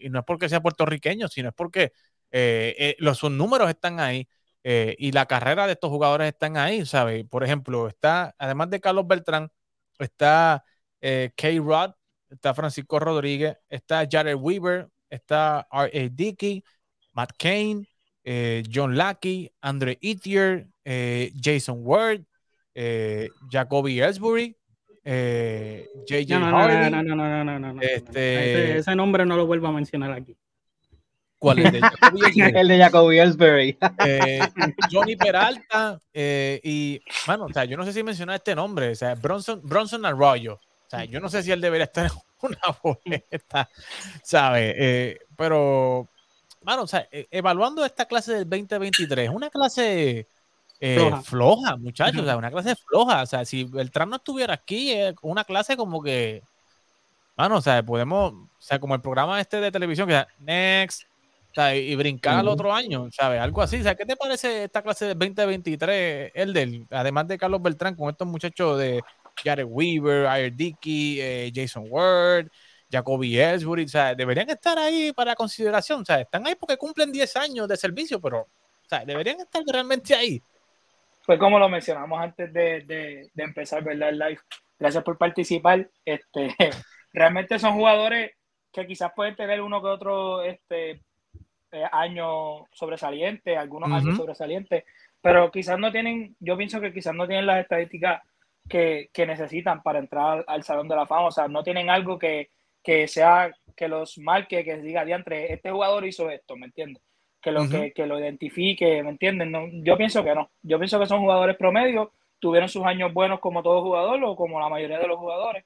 Y no es porque sea puertorriqueño, sino es porque eh, eh, los sus números están ahí eh, y la carrera de estos jugadores están ahí, ¿sabes? Por ejemplo, está, además de Carlos Beltrán, está K-Rod, está Francisco Rodríguez, está Jared Weaver, está R.A. Dickey, Matt Kane, John Lackey, Andre Etier, Jason Ward, Jacoby Ellsbury, JJ no, no, No, no, no, no, no, no, Este... ese nombre no lo vuelvo a mencionar aquí. ¿Cuál? El de Jacoby el de Jacoby Ellsbury. Eh, Johnny Peralta eh, y, bueno, o sea, yo no sé si mencionar este nombre, o sea, Bronson, Bronson Arroyo. O sea, yo no sé si él debería estar en una boleta, ¿sabes? Eh, pero bueno, o sea, e, evaluando esta clase del 2023, una clase eh, floja. muchachos, o sea, una clase floja. O sea, si Beltrán no estuviera aquí, es una clase como que, bueno, o sea, podemos, o sea, como el programa este de televisión que Next, o sea, y, brincar al otro año, ¿sabes? Algo así. O sea, ¿qué te parece esta clase del 2023, el del, además de Carlos Beltrán, con estos muchachos de Jared Weaver, Ayer Dickey, eh, Jason Ward, Jacoby Ellsbury, o sea, deberían estar ahí para consideración, o sea, están ahí porque cumplen 10 años de servicio, pero, o sea, deberían estar realmente ahí. Pues como lo mencionamos antes de, de, de empezar, ¿verdad? El live. Gracias por participar. Este, realmente son jugadores que quizás pueden tener uno que otro este, eh, año sobresaliente, algunos años sobresalientes, pero quizás no tienen, yo pienso que quizás no tienen las estadísticas que, que necesitan para entrar al Salón de la Fama, o sea, no tienen algo que, que sea, que los marque, que diga, diantre, este jugador hizo esto, ¿me entiendes? Que lo, que, que, lo identifique, ¿me entienden? No, yo pienso que no, yo pienso que son jugadores promedio, tuvieron sus años buenos como todo jugador o como la mayoría de los jugadores,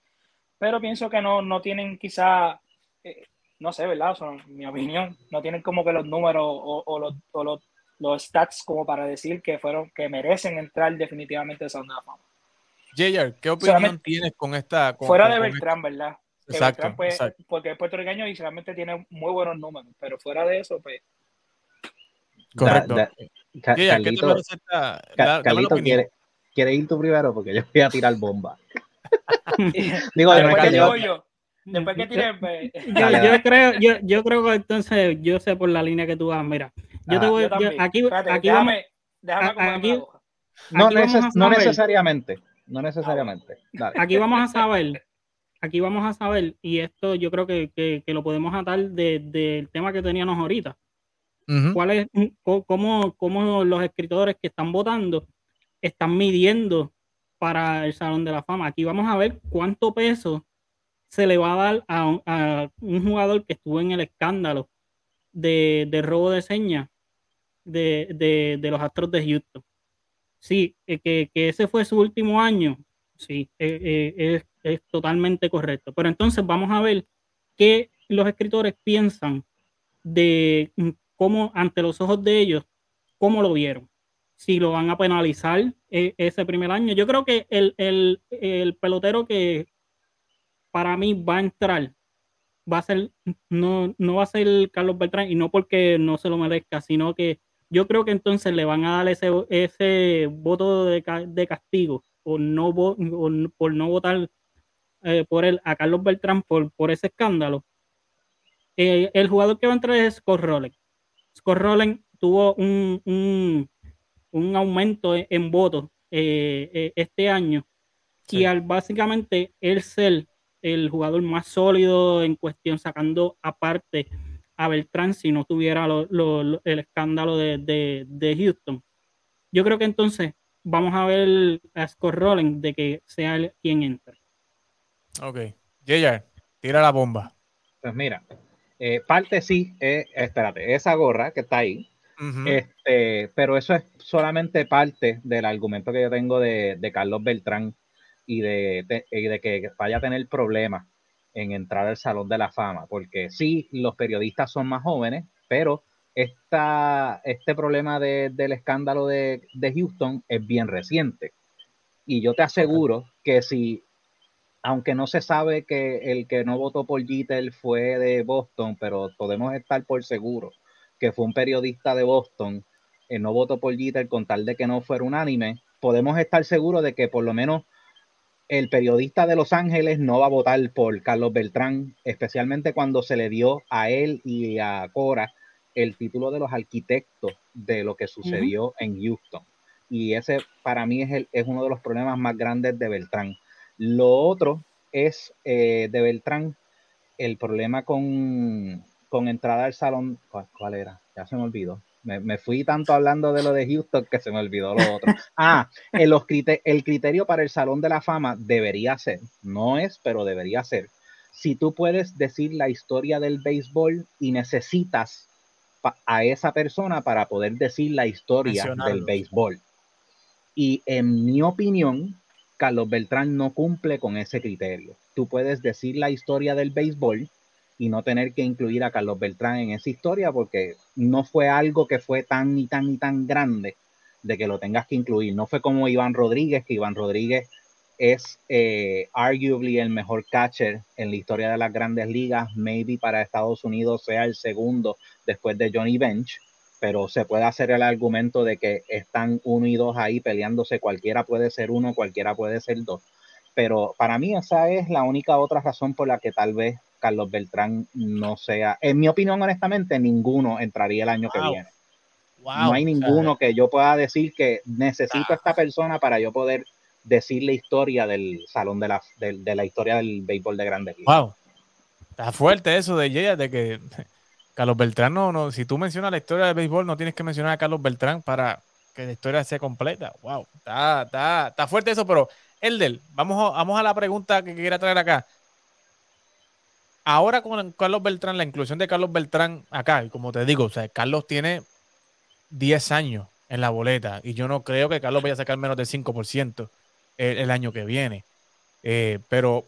pero pienso que no, no tienen quizá, eh, no sé, ¿verdad? Son mi opinión, no tienen como que los números o, o, los, o los, los, stats como para decir que fueron, que merecen entrar definitivamente a Sound de la Fama. Jayer, ¿qué opinión tienes con esta? fuera de Beltrán, ¿verdad? Exacto, pues, Porque es puertorriqueño y realmente tiene muy buenos números, pero fuera de eso, pues. Correcto. Carlito, quiere, quiere, ir tú primero porque yo voy a tirar bomba. Digo, después que yo. Después que pues, yo, creo, yo, yo, creo que entonces yo sé por la línea que tú vas. Mira, yo te voy yo aquí, aquí vamos. Déjame aquí, no, no necesariamente. No necesariamente. Aquí vamos a saber aquí vamos a saber, y esto yo creo que, que, lo podemos atar del de, tema que teníamos ahorita. ¿Cuál es, cómo, cómo, los escritores que están votando están midiendo para el Salón de la Fama? Aquí vamos a ver cuánto peso se le va a dar a, a un jugador que estuvo en el escándalo de, de robo de señas de, de, de, los Astros de Houston. Sí, eh, que, que, ese fue su último año, sí, eh, eh, es es totalmente correcto. Pero entonces vamos a ver qué los escritores piensan de cómo, ante los ojos de ellos, cómo lo vieron. Si lo van a penalizar ese primer año. Yo creo que el, el, el, pelotero que para mí va a entrar va a ser, no, no va a ser Carlos Beltrán y no porque no se lo merezca, sino que yo creo que entonces le van a dar ese, ese voto de, de castigo o no, por no votar eh, por él a Carlos Beltrán por, por ese escándalo. Eh, el jugador que va a entrar es Scott Rowland. Scott Rowland tuvo un, un, un aumento en, votos eh, este año y al básicamente él ser el jugador más sólido en cuestión, sacando aparte a Beltrán si no tuviera el escándalo de, de, de, Houston. Yo creo que entonces vamos a ver a Scott Rowland de que sea él quien entre. Ok. Yaya, tira la bomba. Pues mira, eh, parte sí, eh, espérate, esa gorra que está ahí, este, pero eso es solamente parte del argumento que yo tengo de, Carlos Beltrán y de, de, que vaya a tener problemas en entrar al Salón de la Fama, porque sí, los periodistas son más jóvenes, pero esta, este problema del escándalo de, de Houston es bien reciente. Y yo te aseguro que si aunque no se sabe que el que no votó por Jeter fue de Boston, pero podemos estar por seguro que fue un periodista de Boston, eh, no votó por Jeter con tal de que no fuera unánime, podemos estar seguros de que por lo menos el periodista de Los Ángeles no va a votar por Carlos Beltrán, especialmente cuando se le dio a él y a Cora el título de los arquitectos de lo que sucedió en Houston. Y ese para mí es, el, es uno de los problemas más grandes de Beltrán lo otro es eh, de Beltrán, el problema con, entrada al salón. ¿Cuál, era? Ya se me olvidó. Me, fui tanto hablando de lo de Houston que se me olvidó lo otro. Ah, el, el criterio para el Salón de la Fama debería ser, no es, pero debería ser, si tú puedes decir la historia del béisbol y necesitas a esa persona para poder decir la historia del béisbol. Y en mi opinión, Carlos Beltrán no cumple con ese criterio. Tú puedes decir la historia del béisbol y no tener que incluir a Carlos Beltrán en esa historia porque no fue algo que fue tan y tan y tan grande de que lo tengas que incluir. No fue como Iván Rodríguez, que Iván Rodríguez es eh, arguably el mejor catcher en la historia de las grandes ligas, maybe para Estados Unidos sea el segundo después de Johnny Bench, pero se puede hacer el argumento de que están uno y dos ahí peleándose, cualquiera puede ser uno, cualquiera puede ser dos. Pero para mí esa es la única otra razón por la que tal vez Carlos Beltrán no sea, en mi opinión honestamente, ninguno entraría el año que viene. no hay ninguno que yo pueda decir que necesito a esta persona para yo poder decir la historia del salón de la, de, la historia del béisbol de grandes Wow. Está fuerte eso de Jaya, de que Carlos Beltrán no, si tú mencionas la historia del béisbol, no tienes que mencionar a Carlos Beltrán para que la historia sea completa. Wow. Está, está, está fuerte eso, pero Elder, vamos, vamos a la pregunta que quiera traer acá. Ahora con Carlos Beltrán, la inclusión de Carlos Beltrán acá, como te digo, o sea, Carlos tiene 10 años en la boleta y yo no creo que Carlos vaya a sacar menos del 5% el, año que viene. Eh, pero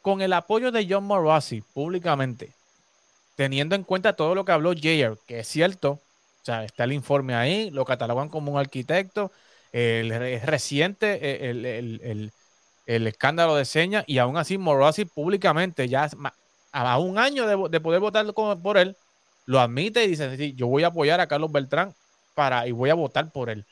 con el apoyo de John Morossi públicamente, teniendo en cuenta todo lo que habló Jair, que es cierto, o sea, está el informe ahí, lo catalogan como un arquitecto, es reciente el, escándalo de señas y aún así Morossi públicamente, ya a un año de, poder votar por él, lo admite y dice, sí, yo voy a apoyar a Carlos Beltrán para, y voy a votar por él.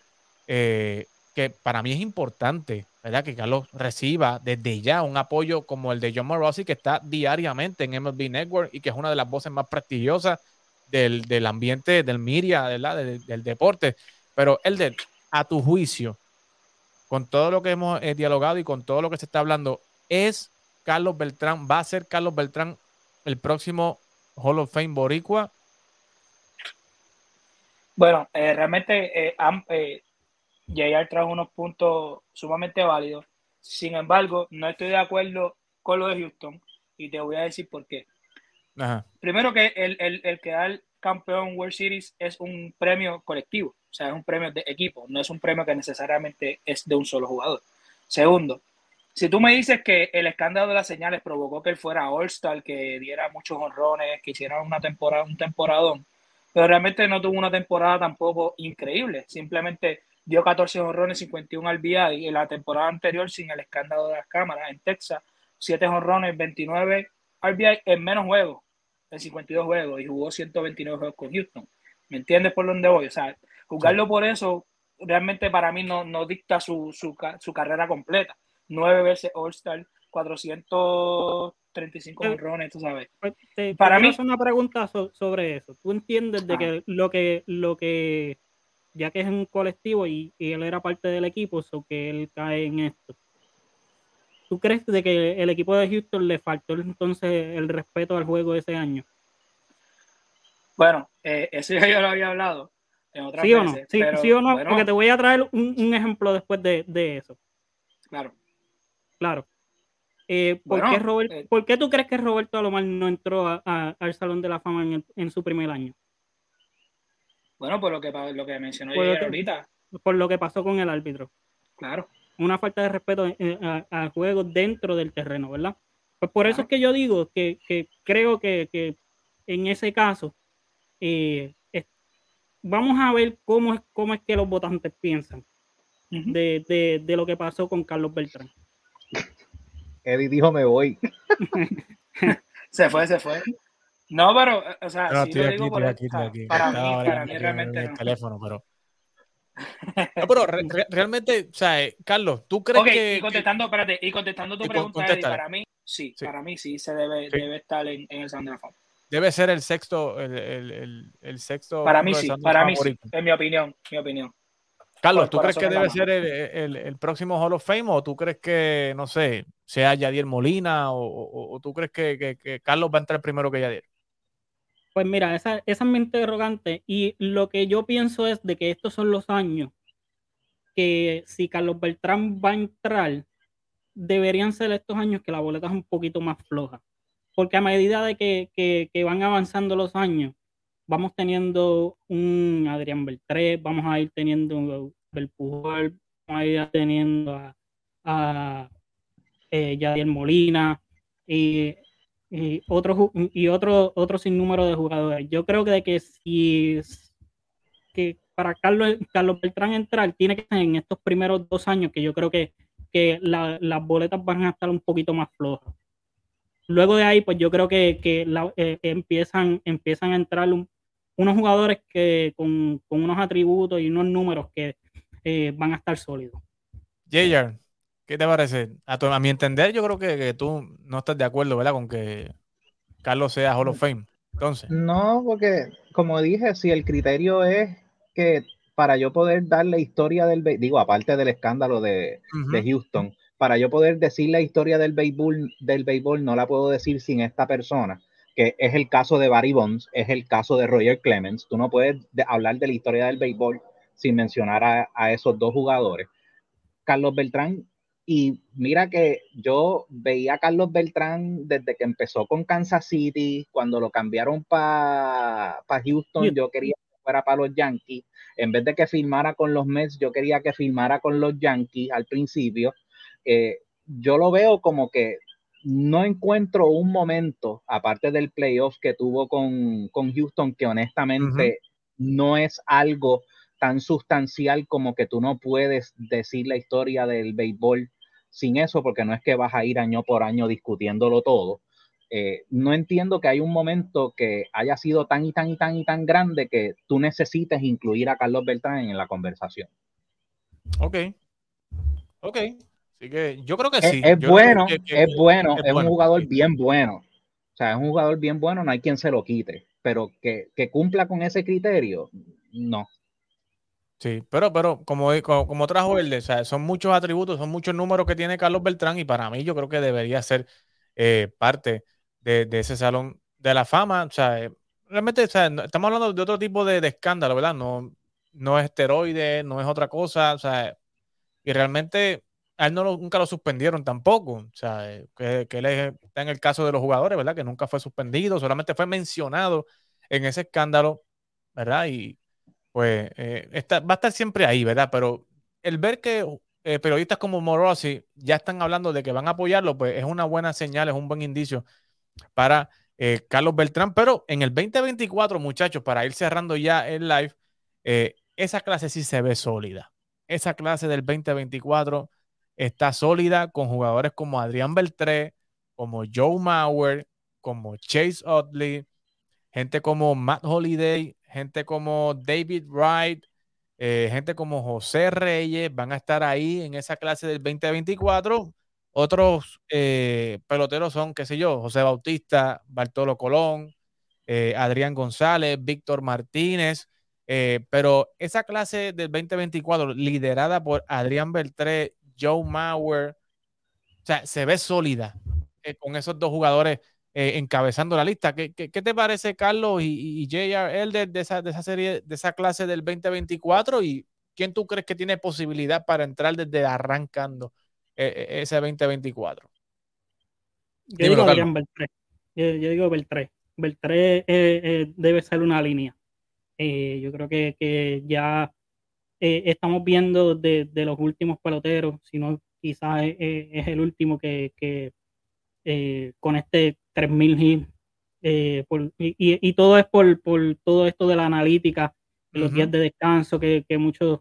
Eh, que para mí es importante, ¿verdad? Que Carlos reciba desde ya un apoyo como el de John Morosi, que está diariamente en MLB Network y que es una de las voces más prestigiosas del, ambiente, del media, ¿verdad? Del, deporte. Pero, Elder, a tu juicio, con todo lo que hemos eh, dialogado y con todo lo que se está hablando, ¿es Carlos Beltrán, va a ser Carlos Beltrán el próximo Hall of Fame Boricua? Bueno, eh, realmente eh, eh JR trajo unos puntos sumamente válidos. Sin embargo, no estoy de acuerdo con lo de Houston y te voy a decir por qué. Primero que el, el, el quedar campeón World Series es un premio colectivo, o sea, es un premio de equipo, no es un premio que necesariamente es de un solo jugador. Segundo, si tú me dices que el escándalo de las señales provocó que él fuera All-Star, que diera muchos honrones, que hiciera una temporada, un temporadón, pero realmente no tuvo una temporada tampoco increíble, simplemente dio 14 honrones, 51 RBI y en la temporada anterior sin el escándalo de las cámaras en Texas, 7 honrones, 29 RBI en menos juegos, en 52 juegos y jugó 129 juegos con Houston. ¿Me entiendes por dónde voy? O sea, jugarlo por eso realmente para mí no, no dicta su, su, su carrera completa. Nueve veces All-Star, 435 honrones, tú sabes. Pues, para mí es una pregunta sobre eso. ¿Tú entiendes de que lo que lo que ya que es un colectivo y, él era parte del equipo, eso que él cae en esto. ¿Tú crees de que el equipo de Houston le faltó entonces el respeto al juego ese año? Bueno, eh, eso ya yo lo había hablado en otras ¿Sí o no? Sí, o no, porque te voy a traer un, ejemplo después de, eso. Claro. Claro. Eh, eh, ¿por, qué tú crees que Roberto Alomar no entró al Salón de la Fama en su primer año? Bueno, por lo que, lo que mencionó ahorita. Por lo que pasó con el árbitro. Claro. Una falta de respeto eh, al juego dentro del terreno, ¿verdad? Pues por eso es que yo digo que, creo que, en ese caso eh, vamos a ver cómo es, cómo es que los votantes piensan de, de lo que pasó con Carlos Beltrán. Eddie dijo me voy. se fue, se fue. No, pero, o sea, no, sí lo digo por aquí, aquí, para, mí, para mí realmente no. teléfono, pero... No, pero realmente, o sea, eh, Carlos, ¿tú crees okay, que... Y contestando, espérate, y contestando tu pregunta, Eddie, para mí, sí, sí, para mí sí se debe, sí. debe estar en, en el la Fama. Debe ser el sexto, el, el, el, el sexto... Para mí sí, para mí sí, en mi opinión, mi opinión. Carlos, ¿tú crees que debe ser el, el, próximo Hall of Fame o tú crees que, no sé, sea Yadier Molina o, o, o tú crees que, que, que, Carlos va a entrar primero que Yadier? Pues mira, esa, esa es mi interrogante. Y lo que yo pienso es de que estos son los años que si Carlos Beltrán va a entrar, deberían ser estos años que la boleta es un poquito más floja. Porque a medida de que, van avanzando los años, vamos teniendo un Adrián Beltré, vamos a ir teniendo un Belpujol, vamos a ir teniendo a, a eh, Yadier Molina. Y y otro, y otro, otro sinnúmero de jugadores. Yo creo que, de que si que para Carlos, Carlos Beltrán entrar, tiene que ser en estos primeros dos años, que yo creo que, que las boletas van a estar un poquito más flojas. Luego de ahí, pues yo creo que, que eh, empiezan, empiezan a entrar unos jugadores que con, con, unos atributos y unos números que eh, van a estar sólidos. Jayar, ¿qué te parece? A, a mi entender, yo creo que, que, tú no estás de acuerdo, ¿verdad? Con que Carlos sea Hall of Fame. Entonces. No, porque como dije, si el criterio es que para yo poder dar la historia del, digo, aparte del escándalo de, Houston, para yo poder decir la historia del béisbol, del béisbol, no la puedo decir sin esta persona, que es el caso de Barry Bonds, es el caso de Roger Clemens. Tú no puedes hablar de la historia del béisbol sin mencionar a, a esos dos jugadores. Carlos Beltrán y mira que yo veía a Carlos Beltrán desde que empezó con Kansas City, cuando lo cambiaron para Houston, yo quería fuera para los Yankees. En vez de que firmara con los Mets, yo quería que firmara con los Yankees al principio. Eh, yo lo veo como que no encuentro un momento, aparte del playoff que tuvo con, Houston, que honestamente no es algo tan sustancial como que tú no puedes decir la historia del béisbol sin eso, porque no es que vas a ir año por año discutiéndolo todo. Eh, no entiendo que hay un momento que haya sido tan y tan y tan y tan grande que tú necesites incluir a Carlos Beltrán en la conversación. Ok. Ok. Así que yo creo que sí. Es, bueno, es bueno, es, un jugador bien bueno. O sea, es un jugador bien bueno, no hay quien se lo quite. Pero que, cumpla con ese criterio, no. Sí, pero, pero como, como, trajo el de, o sea, son muchos atributos, son muchos números que tiene Carlos Beltrán y para mí yo creo que debería ser eh, parte de, ese salón de la fama. O sea, eh, realmente estamos hablando de otro tipo de, escándalo, ¿verdad? No, no es esteroide, no es otra cosa. O sea, y realmente a él no nunca lo suspendieron tampoco. O sea, eh, que, él está en el caso de los jugadores, ¿verdad? Que nunca fue suspendido, solamente fue mencionado en ese escándalo, ¿verdad? Y pues eh, va a estar siempre ahí, ¿verdad? Pero el ver que periodistas como Morosi ya están hablando de que van a apoyarlo, pues es una buena señal, es un buen indicio para eh, Carlos Beltrán. Pero en el 2024, muchachos, para ir cerrando ya el live, eh, esa clase sí se ve sólida. Esa clase del 2024 está sólida con jugadores como Adrián Beltré, como Joe Mauer, como Chase Utley, gente como Matt Holiday, gente como David Wright, eh, gente como José Reyes van a estar ahí en esa clase del 2024. Otros eh, peloteros son, qué sé yo, José Bautista, Bartolo Colón, eh, Adrián González, Víctor Martínez, pero esa clase del 2024 liderada por Adrián Beltré, Joe Mauer, o sea, se ve sólida con esos dos jugadores encabezando la lista. ¿Qué, te parece, Carlos y, J.R. Elder de esa, de esa serie, de esa clase del 2024? ¿Y quién tú crees que tiene posibilidad para entrar desde arrancando e, e, ese 2024? Yo digo Adrián Beltré. Yo, digo Beltré. Beltré eh, eh, debe ser una línea. Eh, yo creo que, ya estamos viendo de, los últimos peloteros, si no quizás es, el último que, con este 3000 hits y, todo es por, todo esto de la analítica, los días de descanso que, muchos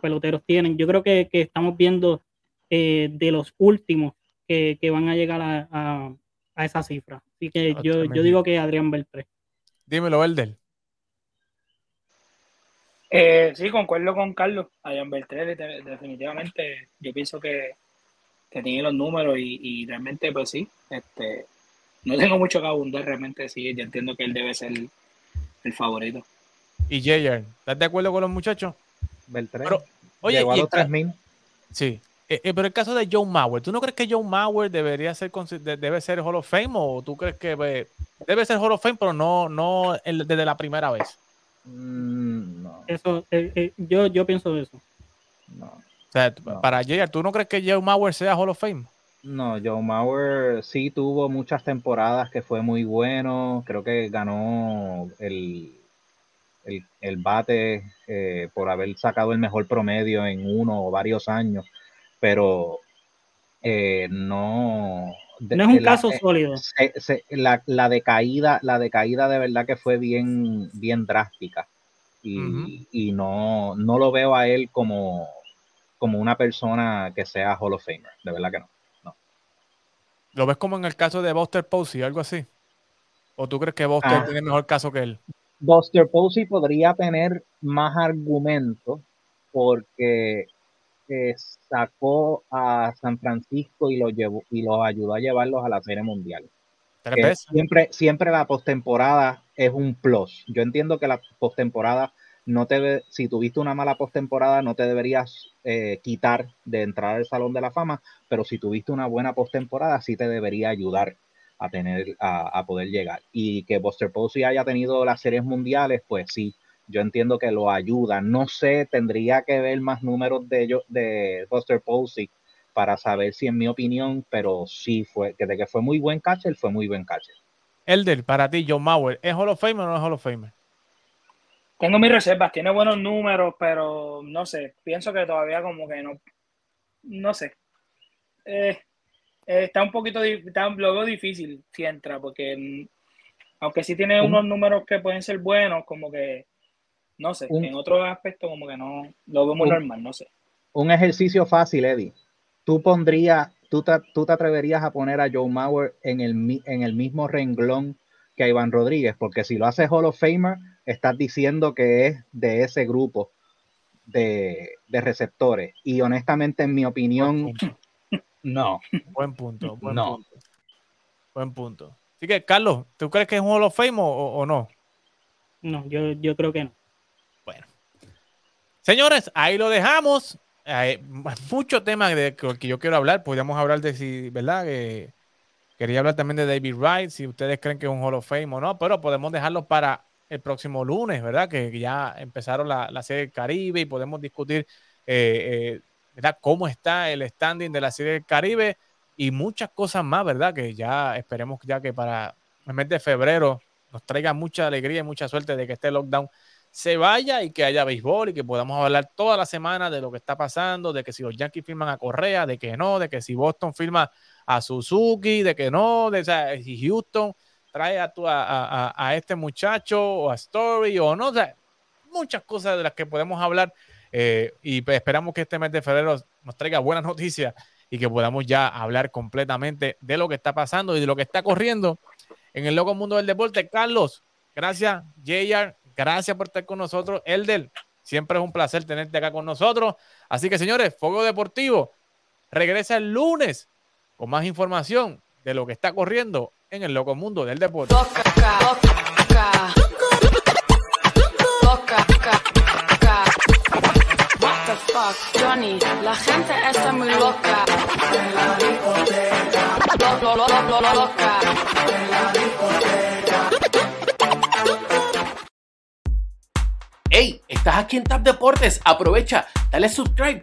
peloteros tienen. Yo creo que, que estamos viendo eh, de los últimos que, van a llegar a, esa cifra. Así que yo, digo que Adrián Beltré. Dímelo, Elder. Eh, sí, concuerdo con Carlos. Adrián Beltré, definitivamente, yo pienso que, tiene los números y, realmente, pues sí, este, no tengo mucho que abundar, realmente sí, yo entiendo que él debe ser el, favorito. ¿Y Jayer? ¿Estás de acuerdo con los muchachos? Beltré. oye, Llegó a los 3000. Sí, eh, eh, pero el caso de Joe Mauer, ¿tú no crees que Joe Mauer debería ser debe ser Hall of Fame o tú crees que pues, debe ser Hall of Fame, pero no, no desde la primera vez? Mm, no. Eso, eh, yo, yo pienso eso. No. O sea, para Jay, ¿tú no crees que Joe Mauer sea Hall of Fame? No, Joe Mauer sí tuvo muchas temporadas que fue muy bueno. Creo que ganó el, el, bate por haber sacado el mejor promedio en uno o varios años pero eh, no, no es un caso sólido. la, la, decaída, la decaída de verdad que fue bien, bien drástica. Y, y no, no lo veo a él como, como una persona que sea Hall of Famer. De verdad que no. ¿Lo ves como en el caso de Buster Posey, algo así? ¿O tú crees que Buster ah. tiene mejor caso que él? Buster Posey podría tener más argumentos porque eh, sacó a San Francisco y lo llevó y los ayudó a llevarlos a la Serie Mundial. siempre, siempre la postemporada es un plus. Yo entiendo que la postemporada no te si tuviste una mala postemporada no te deberías eh, quitar de entrar al Salón de la Fama, pero si tuviste una buena postemporada sí te debería ayudar a tener a, poder llegar. Y que Buster Posey haya tenido las series mundiales, pues sí, yo entiendo que lo ayuda. No sé, tendría que ver más números de ellos de Buster Posey para saber si en mi opinión, pero sí fue, que de que fue muy buen catcher, fue muy buen catcher. Elder, para ti, John Mauer, ¿es Hall of Fame o no es Hall of? Tengo mis reservas, tiene buenos números, pero no sé, pienso que todavía como que no, no sé. Eh, eh, está un poquito, está, lo difícil si entra, porque mm, aunque sí tiene unos números que pueden ser buenos, como que, no sé, en otro aspecto como que no, lo veo muy normal, no sé. Un ejercicio fácil, Eddie. Tú pondrías, tú te, tú te atreverías a poner a Joe Mauer en el, en el mismo renglón que a Iván Rodríguez, porque si lo hace Hall of Famer, estás diciendo que es de ese grupo de, de receptores. Y honestamente, en mi opinión, no. Buen punto, buen punto. Buen punto. Así que, Carlos, ¿tú crees que es un Hall of Fame o, no? No, yo, yo creo que no. Bueno. Señores, ahí lo dejamos. Hay mucho tema de que yo quiero hablar. Podríamos hablar de si, ¿verdad? quería hablar también de David Wright, si ustedes creen que es un Hall of Fame o no, pero podemos dejarlo para el próximo lunes, ¿verdad? Que ya empezaron la, la serie del Caribe y podemos discutir eh, eh, Cómo está el standing de la Serie del Caribe y muchas cosas más, ¿verdad? Que ya esperemos ya que para el mes de febrero nos traiga mucha alegría y mucha suerte de que este lockdown se vaya y que haya béisbol y que podamos hablar toda la semana de lo que está pasando, de que si los Yankees firman a Correa, de que no, de que si Boston firma a Suzuki, de que no, de si Houston trae a, a, a, este muchacho o a Story o no, muchas cosas de las que podemos hablar eh, y pues, esperamos que este mes de febrero nos traiga buenas noticias y que podamos ya hablar completamente de lo que está pasando y de lo que está corriendo en el loco mundo del deporte. Carlos, gracias, JR, gracias por estar con nosotros. Elder, siempre es un placer tenerte acá con nosotros. Así que, señores, Fuego Deportivo regresa el lunes con más información de lo que está corriendo en el loco mundo del deporte. Johnny, la gente está muy loca. En la discoteca. Lo, lo, lo, lo, loca. En la discoteca. Hey, estás aquí en Tap Deportes. Aprovecha, dale subscribe